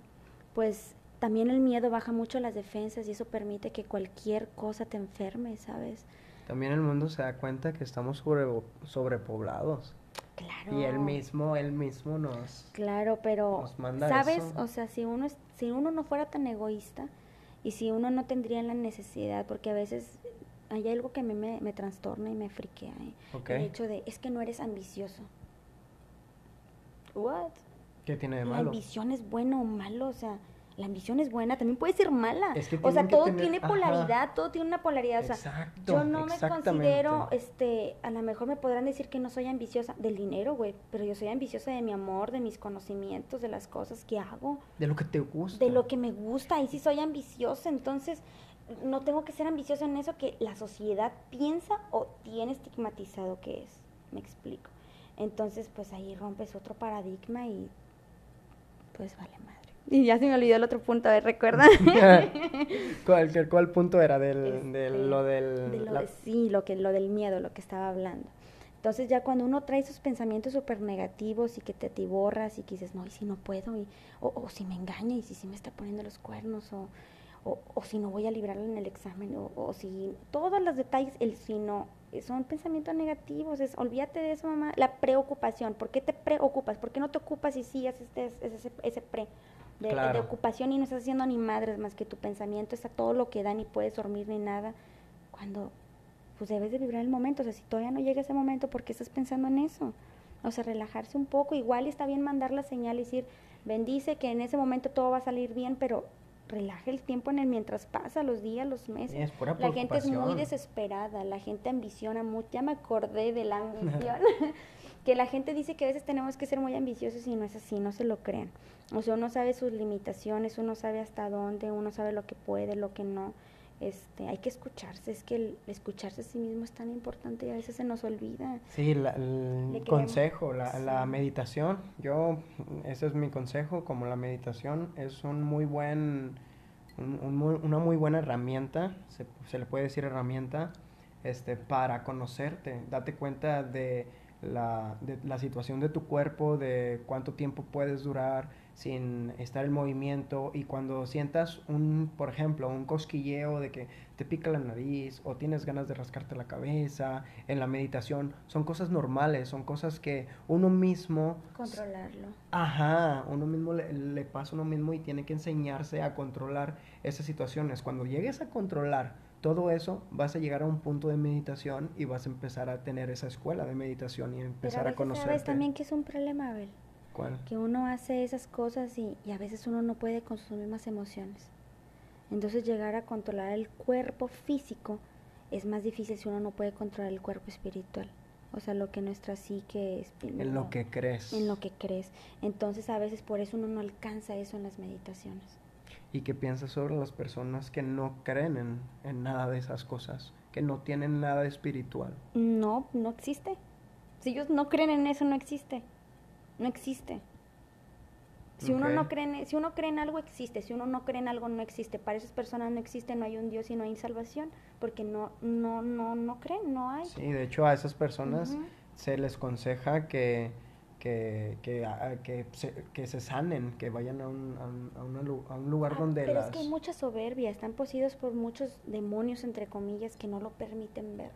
pues también el miedo baja mucho las defensas y eso permite que cualquier cosa te enferme, ¿sabes? También el mundo se da cuenta que estamos sobre, sobrepoblados. Claro. Y él mismo, él mismo nos. Claro, pero. ¿Sabes? O sea, si uno, si uno no fuera tan egoísta y si uno no tendría la necesidad, porque a veces hay algo que me, me, trastorna y me friquea. ¿eh? El hecho de, es que no eres ambicioso. ¿What? ¿Qué tiene de malo? La ambición es bueno o malo, o sea, la ambición es buena, también puede ser mala. o sea, todo tiene polaridad, todo tiene una polaridad. O sea, yo no me considero, este, a lo mejor me podrán decir que no soy ambiciosa del dinero, güey, pero yo soy ambiciosa de mi amor, de mis conocimientos, de las cosas que hago. De lo que te gusta. De lo que me gusta, y sí soy ambiciosa, entonces no tengo que ser ambicioso en eso que la sociedad piensa o tiene estigmatizado que es. Me explico. Entonces, pues ahí rompes otro paradigma y pues vale madre. Y ya se me olvidó el otro punto, a ver, ¿recuerda? ¿Cuál, ¿Cuál, punto era? Del, este, lo del... sí, lo, que, lo del miedo, lo que estaba hablando. Entonces ya cuando uno trae esos pensamientos súper negativos y que te atiborras y que dices, no, y si no puedo, y, o, o si me engaña, y si, si me está poniendo los cuernos, o, o, o si no voy a librarlo en el examen, o, o, si todos los detalles, el si no, son pensamientos negativos, es olvídate de eso, mamá, la preocupación, ¿por qué te preocupas? ¿Por qué no te ocupas y sí haces ese, ese, pre? De, ocupación y no estás haciendo ni madres más que tu pensamiento está todo lo que da, ni puedes dormir ni nada, cuando pues debes de vibrar el momento, o sea, si todavía no llega ese momento, ¿por qué estás pensando en eso? O sea, relajarse un poco, igual está bien mandar la señal y decir, bendice que en ese momento todo va a salir bien, pero relaje el tiempo en el mientras pasa, los días, los meses. la gente es muy desesperada, la gente ambiciona mucho. Ya me acordé de la ambición. que la gente dice que a veces tenemos que ser muy ambiciosos y no es así, no se lo crean. O sea, uno sabe sus limitaciones, uno sabe hasta dónde, uno sabe lo que puede, lo que no. Este, hay que escucharse, es que el escucharse a sí mismo es tan importante y a veces se nos olvida. Sí, el consejo, la, la, meditación, yo, ese es mi consejo, como la meditación es un muy buen, una muy buena herramienta, se, se, le puede decir herramienta, este, para conocerte, date cuenta de la, de la situación de tu cuerpo, de cuánto tiempo puedes durar, sin estar en movimiento y cuando sientas un, por ejemplo, un cosquilleo de que te pica la nariz o tienes ganas de rascarte la cabeza en la meditación, son cosas normales, son cosas que uno mismo... Controlarlo. Ajá, uno mismo le, le pasa a uno mismo y tiene que enseñarse a controlar esas situaciones. Cuando llegues a controlar todo eso, vas a llegar a un punto de meditación y vas a empezar a tener esa escuela de meditación y empezar a, conocer. ¿Sabes también que es un problema, Abel? Que uno hace esas cosas y, y, a veces uno no puede consumir más emociones. Entonces llegar a controlar el cuerpo físico es más difícil si uno no puede controlar el cuerpo espiritual. O sea, lo que nuestra psique es... En lo que crees. En lo que crees. Entonces a veces por eso uno no alcanza eso en las meditaciones. ¿Y qué piensas sobre las personas que no creen en, en nada de esas cosas? Que no tienen nada espiritual. No, no existe. Si ellos no creen en eso, no existe no existe. Si uno no cree en, si uno cree en algo existe, si uno no cree en algo no existe. Para esas personas no existe, no hay un Dios y no hay salvación, porque no no no no creen, no hay. Sí, de hecho a esas personas se les aconseja que que, que, que, se, que se sanen, que vayan a un, a un, lugar ah, donde pero es que hay mucha soberbia, están poseídos por muchos demonios, entre comillas, que no lo permiten ver.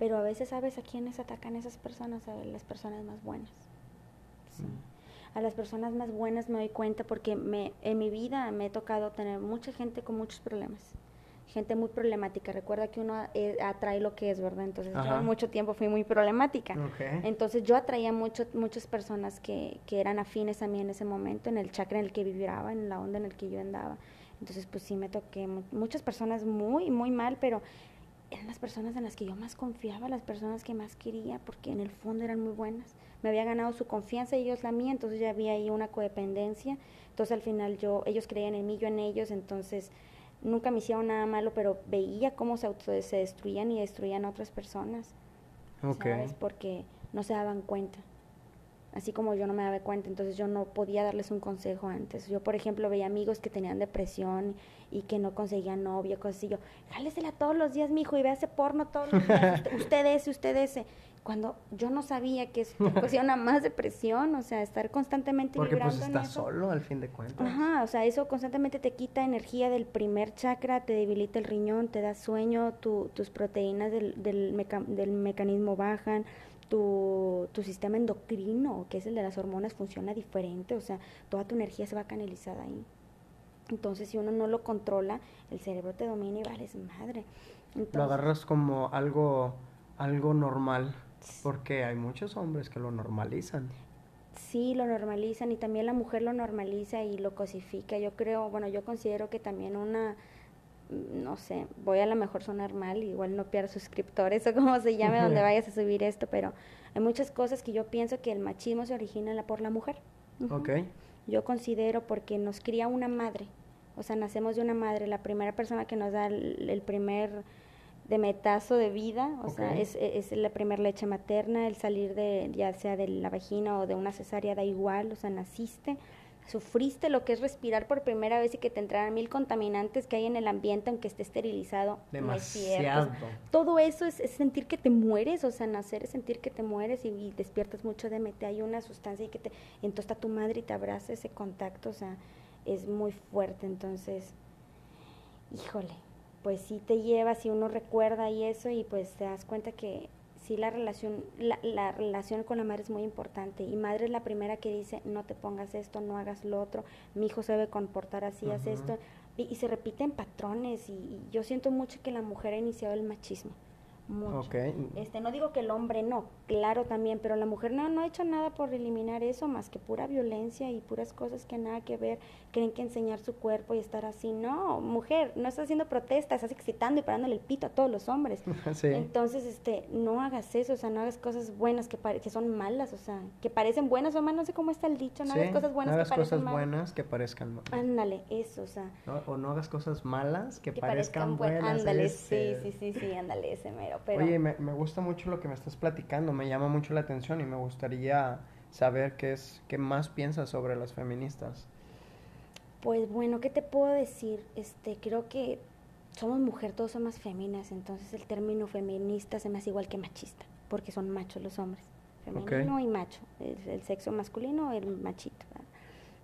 Pero a veces sabes a quiénes atacan esas personas, a las personas más buenas. A las personas más buenas me doy cuenta porque me, en mi vida me he tocado tener mucha gente con muchos problemas gente muy problemática. Recuerda que uno eh, atrae lo que es, ¿verdad? Entonces, yo mucho tiempo fui muy problemática. Entonces, yo atraía mucho, muchas personas que, que eran afines a mí en ese momento, en el chakra en el que vibraba, en la onda en el que yo andaba. Entonces, pues sí me toqué muchas personas muy, muy mal, pero eran las personas en las que yo más confiaba, las personas que más quería, porque en el fondo eran muy buenas. Me había ganado su confianza y ellos la mía, entonces ya había ahí una codependencia. Entonces al final yo, ellos creían en mí, yo en ellos, entonces nunca me hicieron nada malo, pero veía cómo se, auto, se destruían y destruían a otras personas. ¿Sabes? Porque no se daban cuenta. Así como yo no me daba cuenta, entonces yo no podía darles un consejo antes. Yo, por ejemplo, veía amigos que tenían depresión y que no conseguían novia, cosas así. Yo, jálesela todos los días, mijo, y véase porno todos los días. usted ese, usted ese cuando yo no sabía que eso ocasiona más depresión, o sea, estar constantemente Porque pues estás solo al fin de cuentas. Ajá, o sea, eso constantemente te quita energía del primer chakra, te debilita el riñón, te da sueño, tus proteínas del, del, mecanismo bajan, tu, tu, sistema endocrino, que es el de las hormonas, funciona diferente, o sea, toda tu energía se va canalizada ahí. Entonces, si uno no lo controla, el cerebro te domina y vales madre. lo agarras como algo, algo normal. Porque hay muchos hombres que lo normalizan. Sí, lo normalizan y también la mujer lo normaliza y lo cosifica. Yo creo, bueno, yo considero que también una, no sé, voy a lo mejor sonar mal, igual no pierdo suscriptores o como se llame donde vayas a subir esto, pero hay muchas cosas que yo pienso que el machismo se origina por la mujer. Ok. Yo considero porque nos cría una madre, o sea, nacemos de una madre, la primera persona que nos da el primer de metazo de vida, o sea, es, es, la primera leche materna, el salir de, ya sea de la vagina o de una cesárea, da igual, o sea, naciste, sufriste lo que es respirar por primera vez y que te entraran mil contaminantes que hay en el ambiente, aunque esté esterilizado. Demasiado. todo eso es, sentir que te mueres, o sea, nacer es sentir que te mueres y, despiertas mucho de mete, hay una sustancia y que te, entonces está tu madre y te abraza ese contacto, o sea, es muy fuerte, entonces, híjole, pues sí te lleva, si uno recuerda y eso, y pues te das cuenta que sí la relación, la, relación con la madre es muy importante. Y madre es la primera que dice, no te pongas esto, no hagas lo otro, mi hijo se debe comportar así, haz esto. Y, se repiten patrones, y, yo siento mucho que la mujer ha iniciado el machismo. Mucho. Este, no digo que el hombre no, claro también, pero la mujer no, no ha hecho nada por eliminar eso, más que pura violencia y puras cosas que nada que ver, creen que enseñar su cuerpo y estar así, no, mujer, no estás haciendo protestas, estás excitando y parándole el pito a todos los hombres. Entonces, este, no hagas eso, o sea, no hagas cosas buenas que, que son malas, o sea, que parecen buenas o malas, no sé cómo está el dicho, no hagas cosas buenas no hagas cosas buenas que parezcan malas. Ándale, eso, o sea. o no hagas cosas malas que, parezcan, buenas. Ándale, sí, sí, sí, sí, ándale, ese mero, pero... Oye, me, me gusta mucho lo que me estás platicando, me llama mucho la atención y me gustaría saber qué es qué más piensas sobre las feministas. Pues bueno, ¿qué te puedo decir? Este, creo que somos mujer, todos somos féminas, entonces el término feminista se me hace igual que machista, porque son machos los hombres, femenino y macho, el, sexo masculino, el machito.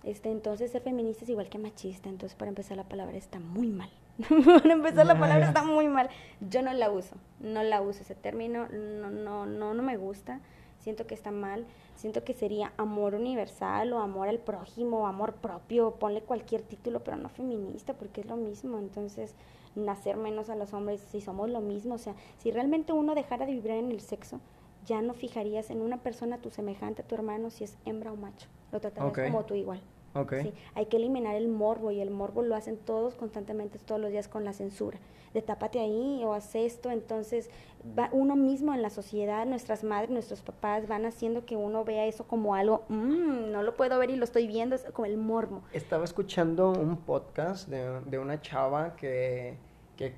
Este, entonces ser feminista es igual que machista, entonces para empezar la palabra está muy mal. para empezar la palabra está muy mal. Yo no la uso, no la uso ese término, no, no, no, no me gusta. Siento que está mal, siento que sería amor universal o amor al prójimo, o amor propio, ponle cualquier título, pero no feminista, porque es lo mismo, entonces nacer menos a los hombres si somos lo mismo, o sea, si realmente uno dejara de vibrar en el sexo, ya no fijarías en una persona tu semejante a tu hermano si es hembra o macho, lo tratarías como tú igual. Okay. hay que eliminar el morbo y el morbo lo hacen todos constantemente, todos los días con la censura. De tápate ahí o haz esto, entonces va uno mismo en la sociedad, nuestras madres, nuestros papás van haciendo que uno vea eso como algo, mmm, no lo puedo ver y lo estoy viendo, es como el morbo. Estaba escuchando un podcast de, de una chava que, que,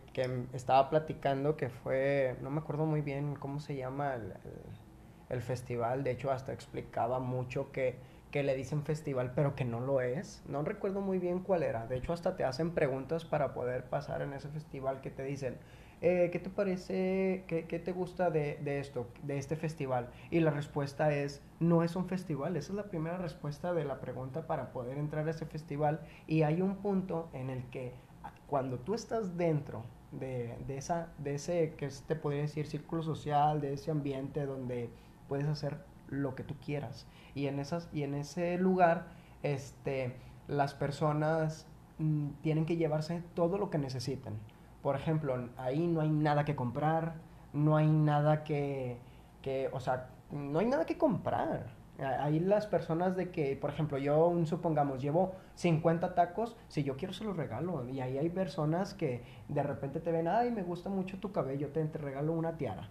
estaba platicando que fue, no me acuerdo muy bien cómo se llama el, el festival, de hecho hasta explicaba mucho que que le dicen festival, pero que no lo es. No recuerdo muy bien cuál era. De hecho, hasta te hacen preguntas para poder pasar en ese festival que te dicen, eh, ¿qué te parece, qué, qué te gusta de, de, esto, de este festival? Y la respuesta es, no es un festival. Esa es la primera respuesta de la pregunta para poder entrar a ese festival. Y hay un punto en el que cuando tú estás dentro de, de, esa, de ese, que te podría decir, círculo social, de ese ambiente donde puedes hacer lo que tú quieras. Y en, esas, y en ese lugar, este, las personas mm, tienen que llevarse todo lo que necesiten. Por ejemplo, ahí no hay nada que comprar, no hay nada que, que o sea, no hay nada que comprar. Ahí las personas de que, por ejemplo, yo supongamos, llevo 50 tacos, si yo quiero se los regalo. Y ahí hay personas que de repente te ven, ay, me gusta mucho tu cabello, te, te regalo una tiara.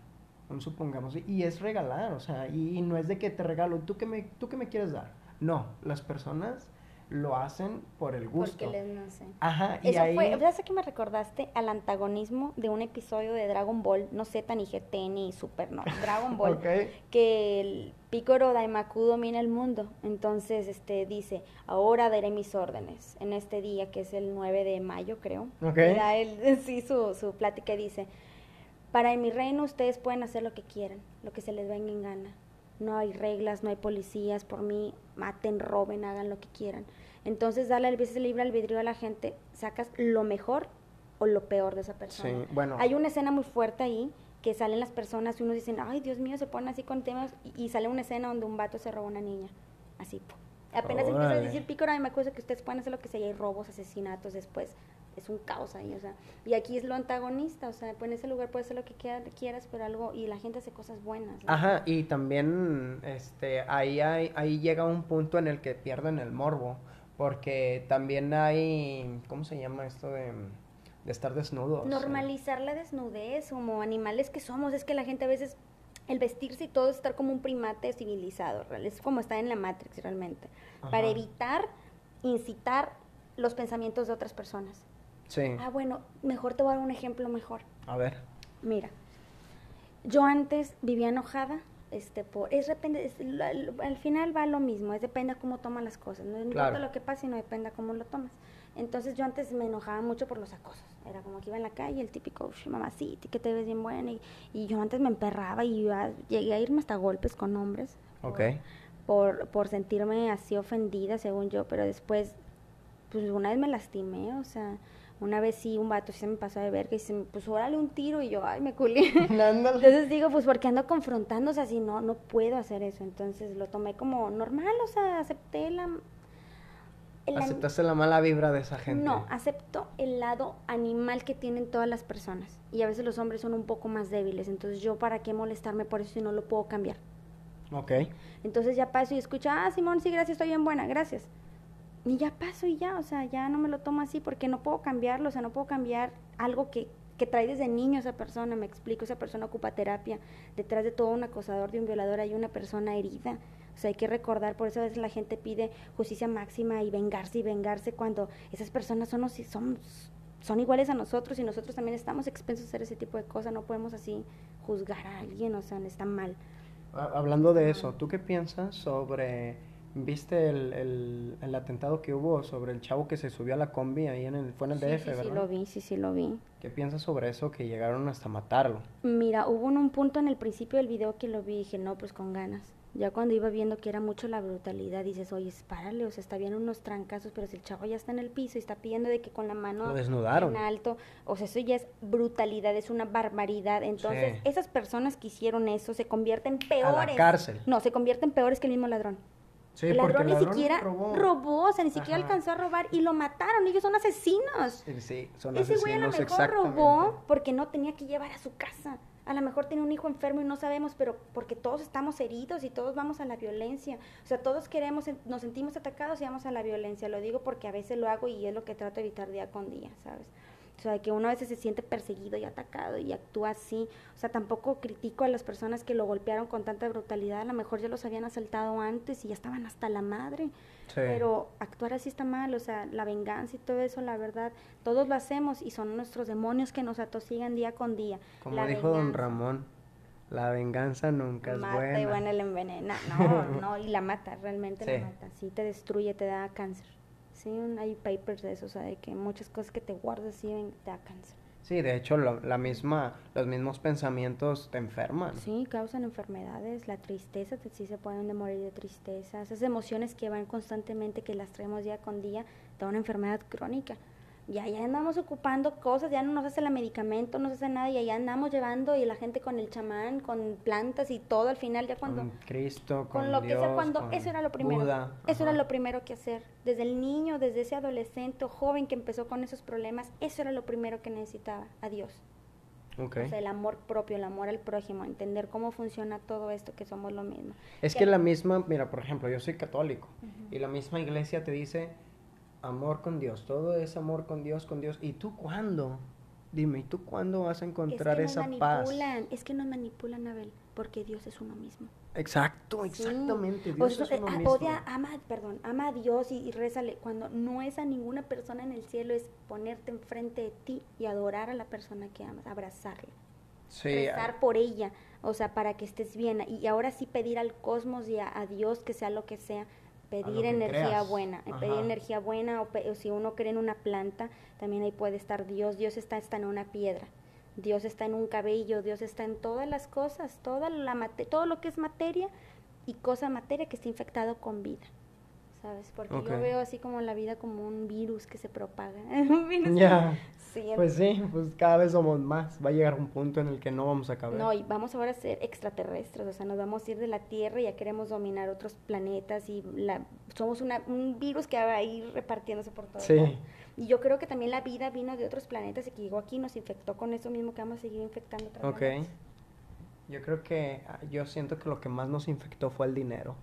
Supongamos, y es regalar, o sea, y, y, no es de que te regalo, ¿tú qué, me, ¿tú qué me quieres dar? No, las personas lo hacen por el gusto. Porque les nace. Ajá, y Eso ahí... fue, ¿sabes que me recordaste al antagonismo de un episodio de Dragon Ball? No Z, ni GT, ni Super, no, Dragon Ball. Ok. Que el Picoro Daimaku domina el mundo. Entonces, este, dice, ahora daré mis órdenes. En este día, que es el 9 de mayo, creo. Ok. Da él, sí, su, su plática y dice, para en mi reino ustedes pueden hacer lo que quieran, lo que se les venga en gana. No hay reglas, no hay policías, por mí maten, roben, hagan lo que quieran. Entonces, darle a veces libre albedrío a la gente, sacas lo mejor o lo peor de esa persona. Sí, bueno. Hay una escena muy fuerte ahí que salen las personas y unos dicen, ay, Dios mío, se ponen así con temas y, y sale una escena donde un vato se roba a una niña. Así. Apenas empieza a decir pícora, me acuerdo que ustedes pueden hacer lo que sea, y hay robos, asesinatos después. Es un caos ahí, o sea. Y aquí es lo antagonista, o sea, pues en ese lugar puedes hacer lo que quiera- quieras, pero algo, y la gente hace cosas buenas. ¿no? Ajá, y también este, ahí, hay, ahí llega un punto en el que pierden el morbo, porque también hay, ¿cómo se llama esto de, de estar desnudos? Normalizar la desnudez como animales que somos, es que la gente a veces el vestirse y todo es estar como un primate civilizado, real- es como estar en la Matrix realmente, para evitar incitar los pensamientos de otras personas. Sí, Ah, bueno, mejor te voy a dar un ejemplo mejor. a ver. Mira, yo antes vivía enojada, este, por, es depende, es- al final va lo mismo, es depende de cómo tomas las cosas, no importa Claro. lo que pase, sino depende de cómo lo tomas. Entonces yo antes me enojaba mucho por los acosos, era como que iba en la calle, el típico, "Ush, mamacita, que te ves bien buena, y, y yo antes me emperraba y iba- llegué a irme hasta golpes con hombres. por- Ok. Por, por sentirme así ofendida, según yo, pero después, pues una vez me lastimé, o sea, una vez sí, un vato sí se me pasó de verga y se me, pues órale un tiro y yo, ay, me culé. Entonces digo, pues porque ando o sea, si no, no puedo hacer eso. Entonces lo tomé como normal, o sea, acepté la... el Aceptaste la mala vibra de esa gente. No, acepto el lado animal que tienen todas las personas. Y a veces los hombres son un poco más débiles. Entonces yo, ¿para qué molestarme por eso si no lo puedo cambiar? Ok. Entonces ya paso y escucho, ah, Simón, sí, gracias, estoy bien buena, gracias. Y ya paso y ya, o sea, ya no me lo tomo así porque no puedo cambiarlo, o sea, no puedo cambiar algo que, que trae desde niño esa persona, me explico, esa persona ocupa terapia. Detrás de todo un acosador, de un violador, hay una persona herida. O sea, hay que recordar, por eso a veces la gente pide justicia máxima y vengarse y vengarse cuando esas personas son, son, son iguales a nosotros y nosotros también estamos expensos a hacer ese tipo de cosas, no podemos así juzgar a alguien, o sea, está mal. Ha- Hablando de eso, ¿tú qué piensas sobre, viste el, el, el atentado que hubo sobre el chavo que se subió a la combi ahí en el, fue en el Sí, DF, sí, sí, ¿verdad? lo vi, sí, sí, lo vi. ¿Qué piensas sobre eso que llegaron hasta matarlo? Mira, hubo en un punto en el principio del video que lo vi y dije, no, pues con ganas. Ya cuando iba viendo que era mucho la brutalidad, dices, oye, párale, o sea, está bien unos trancazos, pero si el chavo ya está en el piso y está pidiendo de que con la mano Lo desnudaron. en alto, o sea, eso ya es brutalidad, es una barbaridad. Entonces, Sí. esas personas que hicieron eso se convierten A peores. la cárcel. No, se convierten peores que el mismo ladrón. Sí, el ladrón ni siquiera robó. o sea, ni siquiera Ajá. alcanzó a robar y lo mataron, ellos son asesinos. Sí, son Ese güey a lo mejor robó porque no tenía que llevar a su casa. A lo mejor tiene un hijo enfermo y no sabemos, pero porque todos estamos heridos y todos vamos a la violencia. O sea, todos queremos, nos sentimos atacados y vamos a la violencia. Lo digo porque a veces lo hago y es lo que trato de evitar día con día, ¿sabes? O sea, que uno a veces se siente perseguido y atacado y actúa así. O sea, tampoco critico a las personas que lo golpearon con tanta brutalidad. A lo mejor ya los habían asaltado antes y ya estaban hasta la madre. Sí. Pero actuar así está mal, o sea, la venganza y todo eso, la verdad, todos lo hacemos y son nuestros demonios que nos atosigan día con día. Como La dijo don. Ramón, La venganza nunca es mata buena. y buena la envenena. No, no, y la mata, realmente Sí. la mata. Sí, te destruye, te da cáncer. Sí, hay papers de eso, o sea, de que muchas cosas que te guardas sí te da cáncer. Sí, de hecho, lo- la misma, los mismos pensamientos te enferman. Sí, causan enfermedades, la tristeza, te- sí se pueden de morir de tristeza. Esas emociones que van constantemente, que las traemos día con día, da una enfermedad crónica. Ya, ya andamos ocupando cosas, ya no nos hace el medicamento, no nos hace nada, y allá andamos llevando y la gente con el chamán, con plantas y todo al final, ya cuando... Con Cristo, con, con lo que sea, Dios, cuando eso era lo primero. Buda, Eso era lo primero que hacer. Desde el niño, desde ese adolescente o joven que empezó con esos problemas, eso era lo primero que necesitaba, a Dios. Ok. O sea, el amor propio, el amor al prójimo, entender cómo funciona todo esto, que somos lo mismo. Es Ya- que la misma, mira, por ejemplo, yo soy católico y la misma iglesia te dice amor con Dios, todo es amor con Dios, con Dios. ¿Y tú cuándo? Dime, ¿y tú cuándo vas a encontrar es que esa nos paz? manipulan, es que nos manipulan, Abel, porque Dios es uno mismo. Exacto, Sí. exactamente. O Dios sea, es uno eh, mismo. odia, ama, perdón, ama a Dios y, y rézale. Cuando no es a ninguna persona en el cielo, es ponerte enfrente de ti y adorar a la persona que amas, abrazarla. Sí, rezar por ella, o sea, para que estés bien. Y ahora sí pedir al cosmos y a, a Dios que sea lo que sea, pedir energía creas. buena, eh, Ajá. pedir energía buena, o, pe- o si uno cree en una planta, también ahí puede estar Dios, Dios está, está en una piedra, Dios está en un cabello, Dios está en todas las cosas, toda la mate- todo lo que es materia y cosa materia que está infectado con vida. ¿Sabes? Porque yo veo así como la vida como un virus que se propaga. un virus Ya. Sí, Pues sí, pues cada vez somos más. Va a llegar un punto en el que no vamos a caber. No, y vamos ahora a ser extraterrestres, o sea, nos vamos a ir de la Tierra y ya queremos dominar otros planetas y la, somos una, un virus que va a ir repartiéndose por todo. Sí. Y yo creo que también la vida vino de otros planetas y que llegó aquí y nos infectó con eso mismo que vamos a seguir infectando otros Ok. planetas. Yo creo que, ah, yo siento que lo que más nos infectó fue el dinero.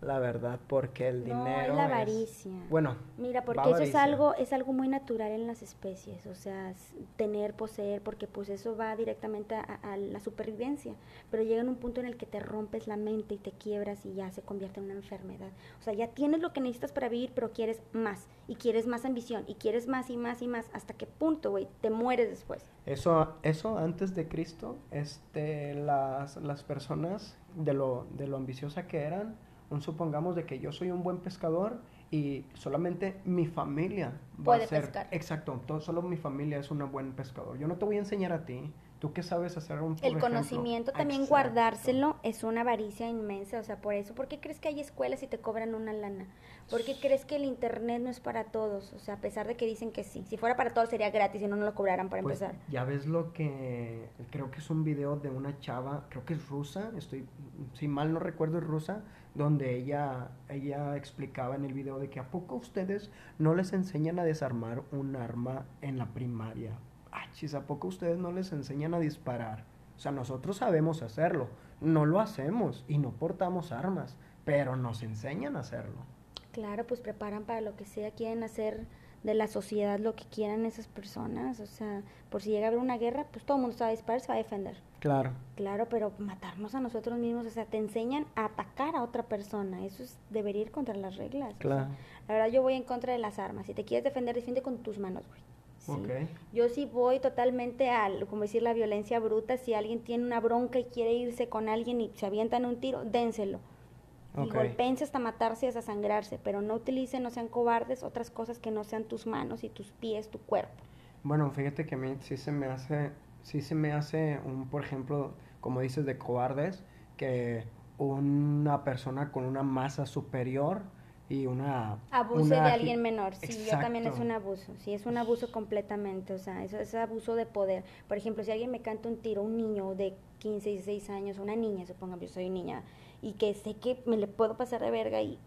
La verdad, porque el No, dinero es la avaricia. Bueno, Mira, porque eso es algo, es algo muy natural en las especies, o sea, tener, poseer, porque pues eso va directamente a, a la supervivencia, pero llega en un punto en el que te rompes la mente y te quiebras y ya se convierte en una enfermedad. O sea, ya tienes lo que necesitas para vivir, pero quieres más, y quieres más ambición, y quieres más y más y más, hasta qué punto, güey, te mueres después. Eso, eso antes de Cristo, este, las, las personas de lo, de lo ambiciosa que eran, un supongamos de que yo soy un buen pescador y solamente mi familia va Puede a ser, pescar. exacto, todo, solo mi familia es un buen pescador. Yo no te voy a enseñar a ti, tú que sabes hacer un por El ejemplo. conocimiento también Exacto. guardárselo es una avaricia inmensa, o sea, por eso, ¿por qué crees que hay escuelas y te cobran una lana? ¿Por qué crees que el internet no es para todos? O sea, a pesar de que dicen que sí, si fuera para todos sería gratis y no nos lo cobraran para Pues, empezar. ya ves lo que creo que es un video de una chava, creo que es rusa, estoy si mal no recuerdo es rusa, donde ella ella explicaba en el video de que a poco ustedes no les enseñan a desarmar un arma en la primaria. Ah, chis, a poco ustedes no les enseñan a disparar. O sea, nosotros sabemos hacerlo, no lo hacemos y no portamos armas, pero nos enseñan a hacerlo. Claro, pues preparan para lo que sea, quieren hacer de la sociedad lo que quieran esas personas, o sea, por si llega a haber una guerra, pues todo el mundo sabe disparar, se va a defender. Claro. Claro, pero matarnos a nosotros mismos, o sea, te enseñan a atacar a otra persona, eso es, debería ir contra las reglas. o sea, Claro. la verdad yo voy en contra de las armas, si te quieres defender, defiende con tus manos, güey. Sí. Ok. Yo sí voy totalmente al, como decir, la violencia bruta, si alguien tiene una bronca y quiere irse con alguien y se avientan un tiro, dénselo. Y Ok. golpense hasta matarse y hasta sangrarse, pero no utilicen, no sean cobardes, otras cosas que no sean tus manos y tus pies, tu cuerpo. Bueno, fíjate que a mí sí se me hace, sí se me hace un, por ejemplo, como dices, de cobardes, que una persona con una masa superior y una... Abuse una de alguien menor, sí, yo también es Exacto. un abuso, sí, es un abuso completamente, o sea, eso es abuso de poder. Por ejemplo, si alguien me canta un tiro, un niño de 15, 16 años, una niña, supongamos, yo soy niña, y que sé que me le puedo pasar de verga y...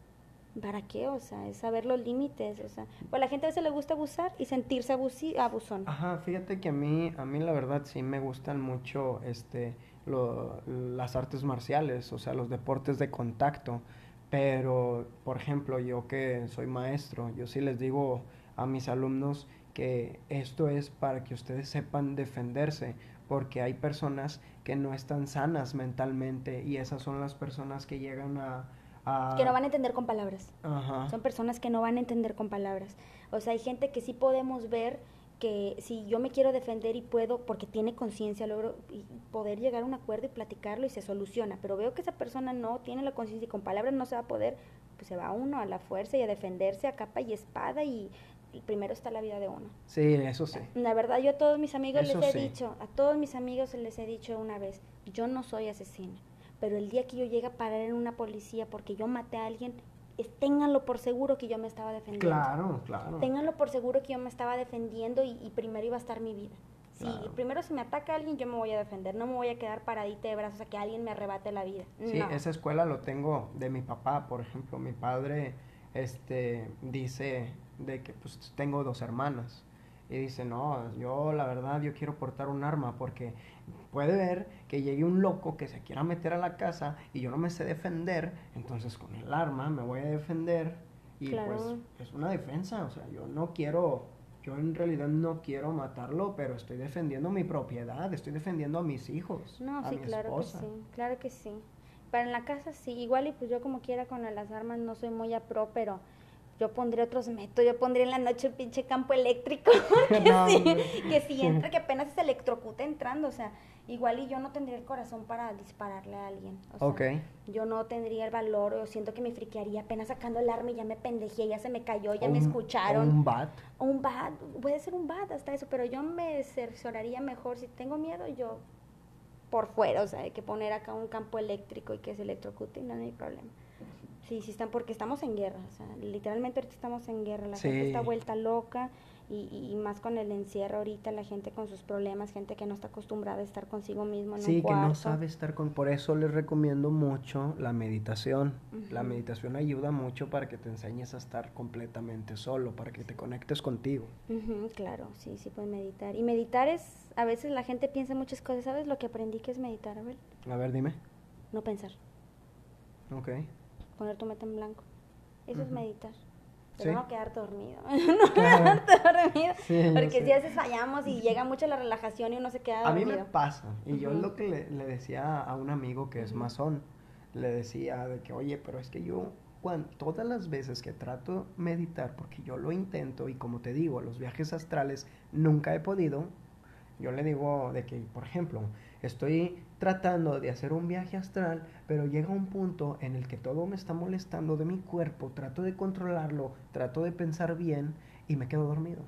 ¿Para qué? O sea, es saber los límites, o sea, pues la gente a veces le gusta abusar y sentirse abusi abusón. Ajá, fíjate que a mí, a mí la verdad sí me gustan mucho este, lo- las artes marciales, o sea, los deportes de contacto. Pero, por ejemplo, yo que soy maestro, yo sí les digo a mis alumnos que esto es para que ustedes sepan defenderse, porque hay personas que no están sanas mentalmente y esas son las personas que llegan a... a- Que no van a entender con palabras. Ajá. Son personas que no van a entender con palabras. O sea, hay gente que sí podemos ver que si yo me quiero defender y puedo, porque tiene conciencia, logro poder llegar a un acuerdo y platicarlo y se soluciona, pero veo que esa persona no tiene la conciencia y con palabras no se va a poder, pues se va uno a la fuerza y a defenderse a capa y espada y, primero está la vida de uno. Sí, eso sí. La, verdad, yo a todos mis amigos les he dicho, a todos mis amigos les he dicho una vez, yo no soy asesina, pero el día que yo llegue a parar en una policía porque yo maté a alguien, ténganlo por seguro que yo me estaba defendiendo. Claro, claro. Ténganlo por seguro que yo me estaba defendiendo y, primero iba a estar mi vida. Si primero si me ataca alguien, yo me voy a defender, no me voy a quedar paradita de brazos a que alguien me arrebate la vida. Sí, esa escuela lo tengo de mi papá, por ejemplo, mi padre este dice de que pues tengo dos hermanas y dice, "No, yo la verdad yo quiero portar un arma porque puede ver que llegue un loco que se quiera meter a la casa y yo no me sé defender, entonces con el arma me voy a defender y pues es una defensa, o sea, yo no quiero, yo en realidad no quiero matarlo, pero estoy defendiendo mi propiedad, estoy defendiendo a mis hijos. No, sí, claro que sí, claro que sí. Pero en la casa sí, igual y pues yo como quiera con las armas no soy muy a pro, pero yo pondré otros métodos, yo pondría en la noche el pinche campo eléctrico, que si entra, que apenas se electrocuta entrando, o sea, igual y yo no tendría el corazón para dispararle a alguien. O sea, Yo no tendría el valor, o siento que me friquearía apenas sacando el arma y ya me pendejé, ya se me cayó, ya me escucharon. un bat. un bat, puede ser un bat hasta eso, pero yo me cercioraría mejor, si tengo miedo, yo por fuera, o sea, hay que poner acá un campo eléctrico y que se electrocute y no, hay problema. Sí, sí están, porque estamos en guerra, o sea, literalmente ahorita estamos en guerra, la gente está vuelta loca, y, más con el encierro ahorita, la gente con sus problemas, gente que no está acostumbrada a estar consigo mismo en sí, un cuarto. que no sabe estar con... Por eso les recomiendo mucho la meditación. La meditación ayuda mucho para que te enseñes a estar completamente solo, para que te conectes contigo. claro, sí, sí puedes meditar. Y meditar es... A veces la gente piensa muchas cosas. ¿Sabes lo que aprendí que es meditar, a ver? A ver, dime. No pensar. Ok. Poner tu meta en blanco. Eso es meditar. Pero no quedar dormido. no quedar dormido. porque si a veces fallamos y llega mucho la relajación y uno se queda dormido. A mí me pasa. Y yo lo que le, decía a un amigo que es masón, le decía de que, oye, pero es que yo, cuando, todas las veces que trato meditar, porque yo lo intento y como te digo, los viajes astrales nunca he podido, yo le digo de que, por ejemplo, estoy tratando de hacer un viaje astral, pero llega un punto en el que todo me está molestando de mi cuerpo, trato de controlarlo, trato de pensar bien y me quedo dormido.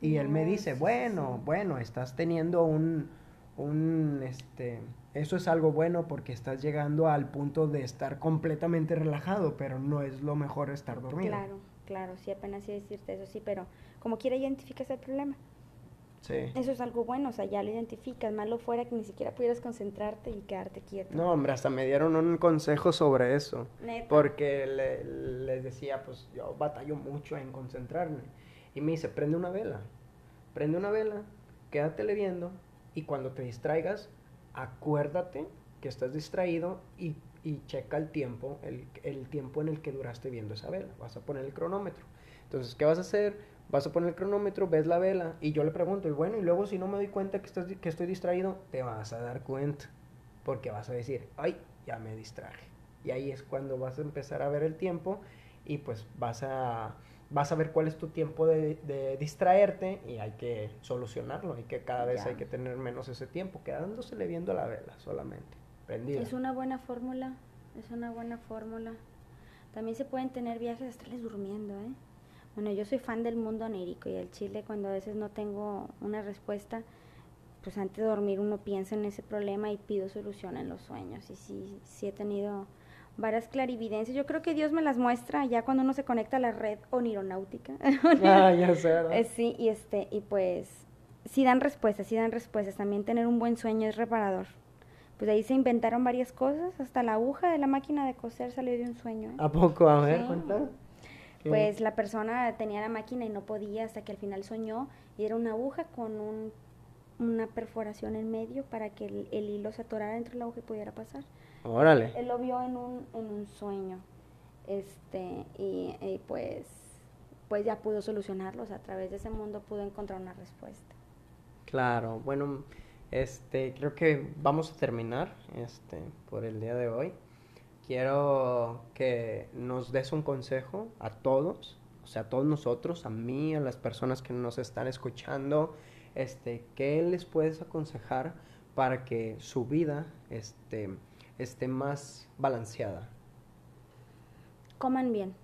Y él me dice, bueno, bueno, estás teniendo un, un, este, eso es algo bueno porque estás llegando al punto de estar completamente relajado, pero no es lo mejor estar dormido. Claro, claro, sí, apenas sí decirte eso, sí, pero como quiera identificas el problema. Eso es algo bueno, o sea, ya lo identificas. Malo fuera que ni siquiera pudieras concentrarte y quedarte quieto. No, hombre, hasta me dieron un consejo sobre eso. Porque les decía, pues yo batallo mucho en concentrarme. Y me dice, prende una vela. Prende una vela, quédatele viendo y cuando te distraigas, acuérdate que estás distraído y, y checa el tiempo, el, el tiempo en el que duraste viendo esa vela. Vas a poner el cronómetro. Entonces, ¿qué vas a hacer? Vas a poner el cronómetro, ves la vela y yo le pregunto, y bueno, y luego si no me doy cuenta que, estás, que estoy distraído, te vas a dar cuenta, porque vas a decir, ay, ya me distraje. Y ahí es cuando vas a empezar a ver el tiempo y pues vas a, vas a ver cuál es tu tiempo de, distraerte y hay que solucionarlo, hay que cada vez hay que tener menos ese tiempo, quedándosele viendo la vela solamente, prendida. Es una buena fórmula, es una buena fórmula. También se pueden tener viajes astrales durmiendo, ¿eh? Bueno, yo soy fan del mundo onírico y el chile cuando a veces no tengo una respuesta, pues antes de dormir uno piensa en ese problema y pido solución en los sueños. Y sí, sí he tenido varias clarividencias. Yo creo que Dios me las muestra ya cuando uno se conecta a la red onironáutica. ah, ya sé, eh, sí, y este, y pues sí dan respuestas, sí dan respuestas. También tener un buen sueño es reparador. Pues ahí se inventaron varias cosas, hasta la aguja de la máquina de coser salió de un sueño. ¿eh? ¿A poco? A ver, pues la persona tenía la máquina y no podía hasta que al final soñó y era una aguja con un, una perforación en medio para que el, hilo se atorara dentro de la aguja y pudiera pasar. Órale. Él lo vio en un, en un sueño. Este, y, pues, pues ya pudo solucionarlo, a través de ese mundo pudo encontrar una respuesta. Claro, bueno, este, creo que vamos a terminar este, por el día de hoy quiero que nos des un consejo a todos, o sea, a todos nosotros, a mí, a las personas que nos están escuchando, este, ¿qué les puedes aconsejar para que su vida este, esté más balanceada? Coman bien.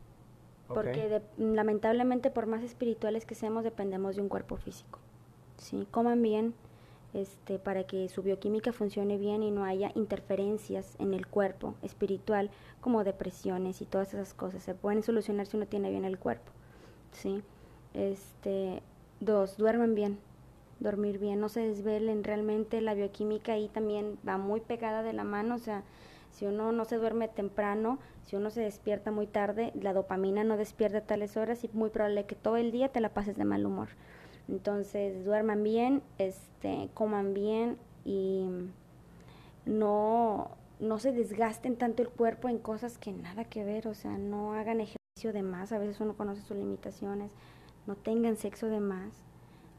Porque lamentablemente por más espirituales que seamos dependemos de un cuerpo físico. ¿sí? Coman bien este, para que su bioquímica funcione bien y no haya interferencias en el cuerpo espiritual como depresiones y todas esas cosas. Se pueden solucionar si uno tiene bien el cuerpo. ¿sí? Este, dos, duerman bien. Dormir bien, no se desvelen. Realmente la bioquímica ahí también va muy pegada de la mano. O sea, si uno no se duerme temprano, si uno se despierta muy tarde, la dopamina no despierta a tales horas y muy probable que todo el día te la pases de mal humor. Entonces, duerman bien, este, coman bien y no, no se desgasten tanto el cuerpo en cosas que nada que ver, o sea, no hagan ejercicio de más, a veces uno conoce sus limitaciones, no tengan sexo de más,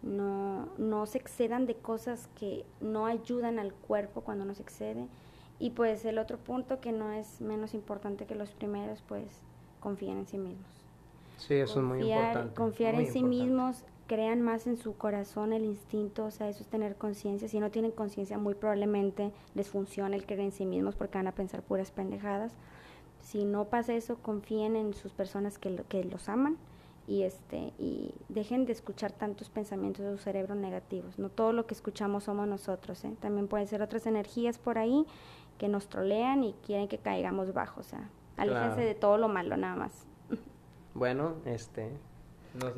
no, no se excedan de cosas que no ayudan al cuerpo cuando no se excede. Y pues el otro punto que no es menos importante que los primeros, pues confíen en sí mismos. Sí, eso es muy importante. Confiar en sí mismos, crean más en su corazón el instinto, o sea, eso es tener conciencia. Si no tienen conciencia, muy probablemente les funcione el creer en sí mismos porque van a pensar puras pendejadas. Si no pasa eso, confíen en sus personas que, que los aman y este y dejen de escuchar tantos pensamientos de su cerebro negativos. No todo lo que escuchamos somos nosotros, ¿eh? también pueden ser otras energías por ahí que nos trolean y quieren que caigamos bajo, o sea, aléjense de todo lo malo nada más. Bueno, este, nos,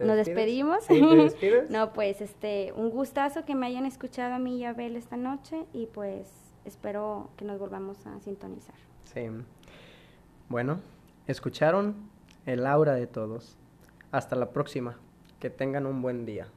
nos despedimos. no, pues, este, un gustazo que me hayan escuchado a mí y a Abel esta noche y pues espero que nos volvamos a sintonizar. Sí. Bueno, escucharon el aura de todos. Hasta la próxima. Que tengan un buen día.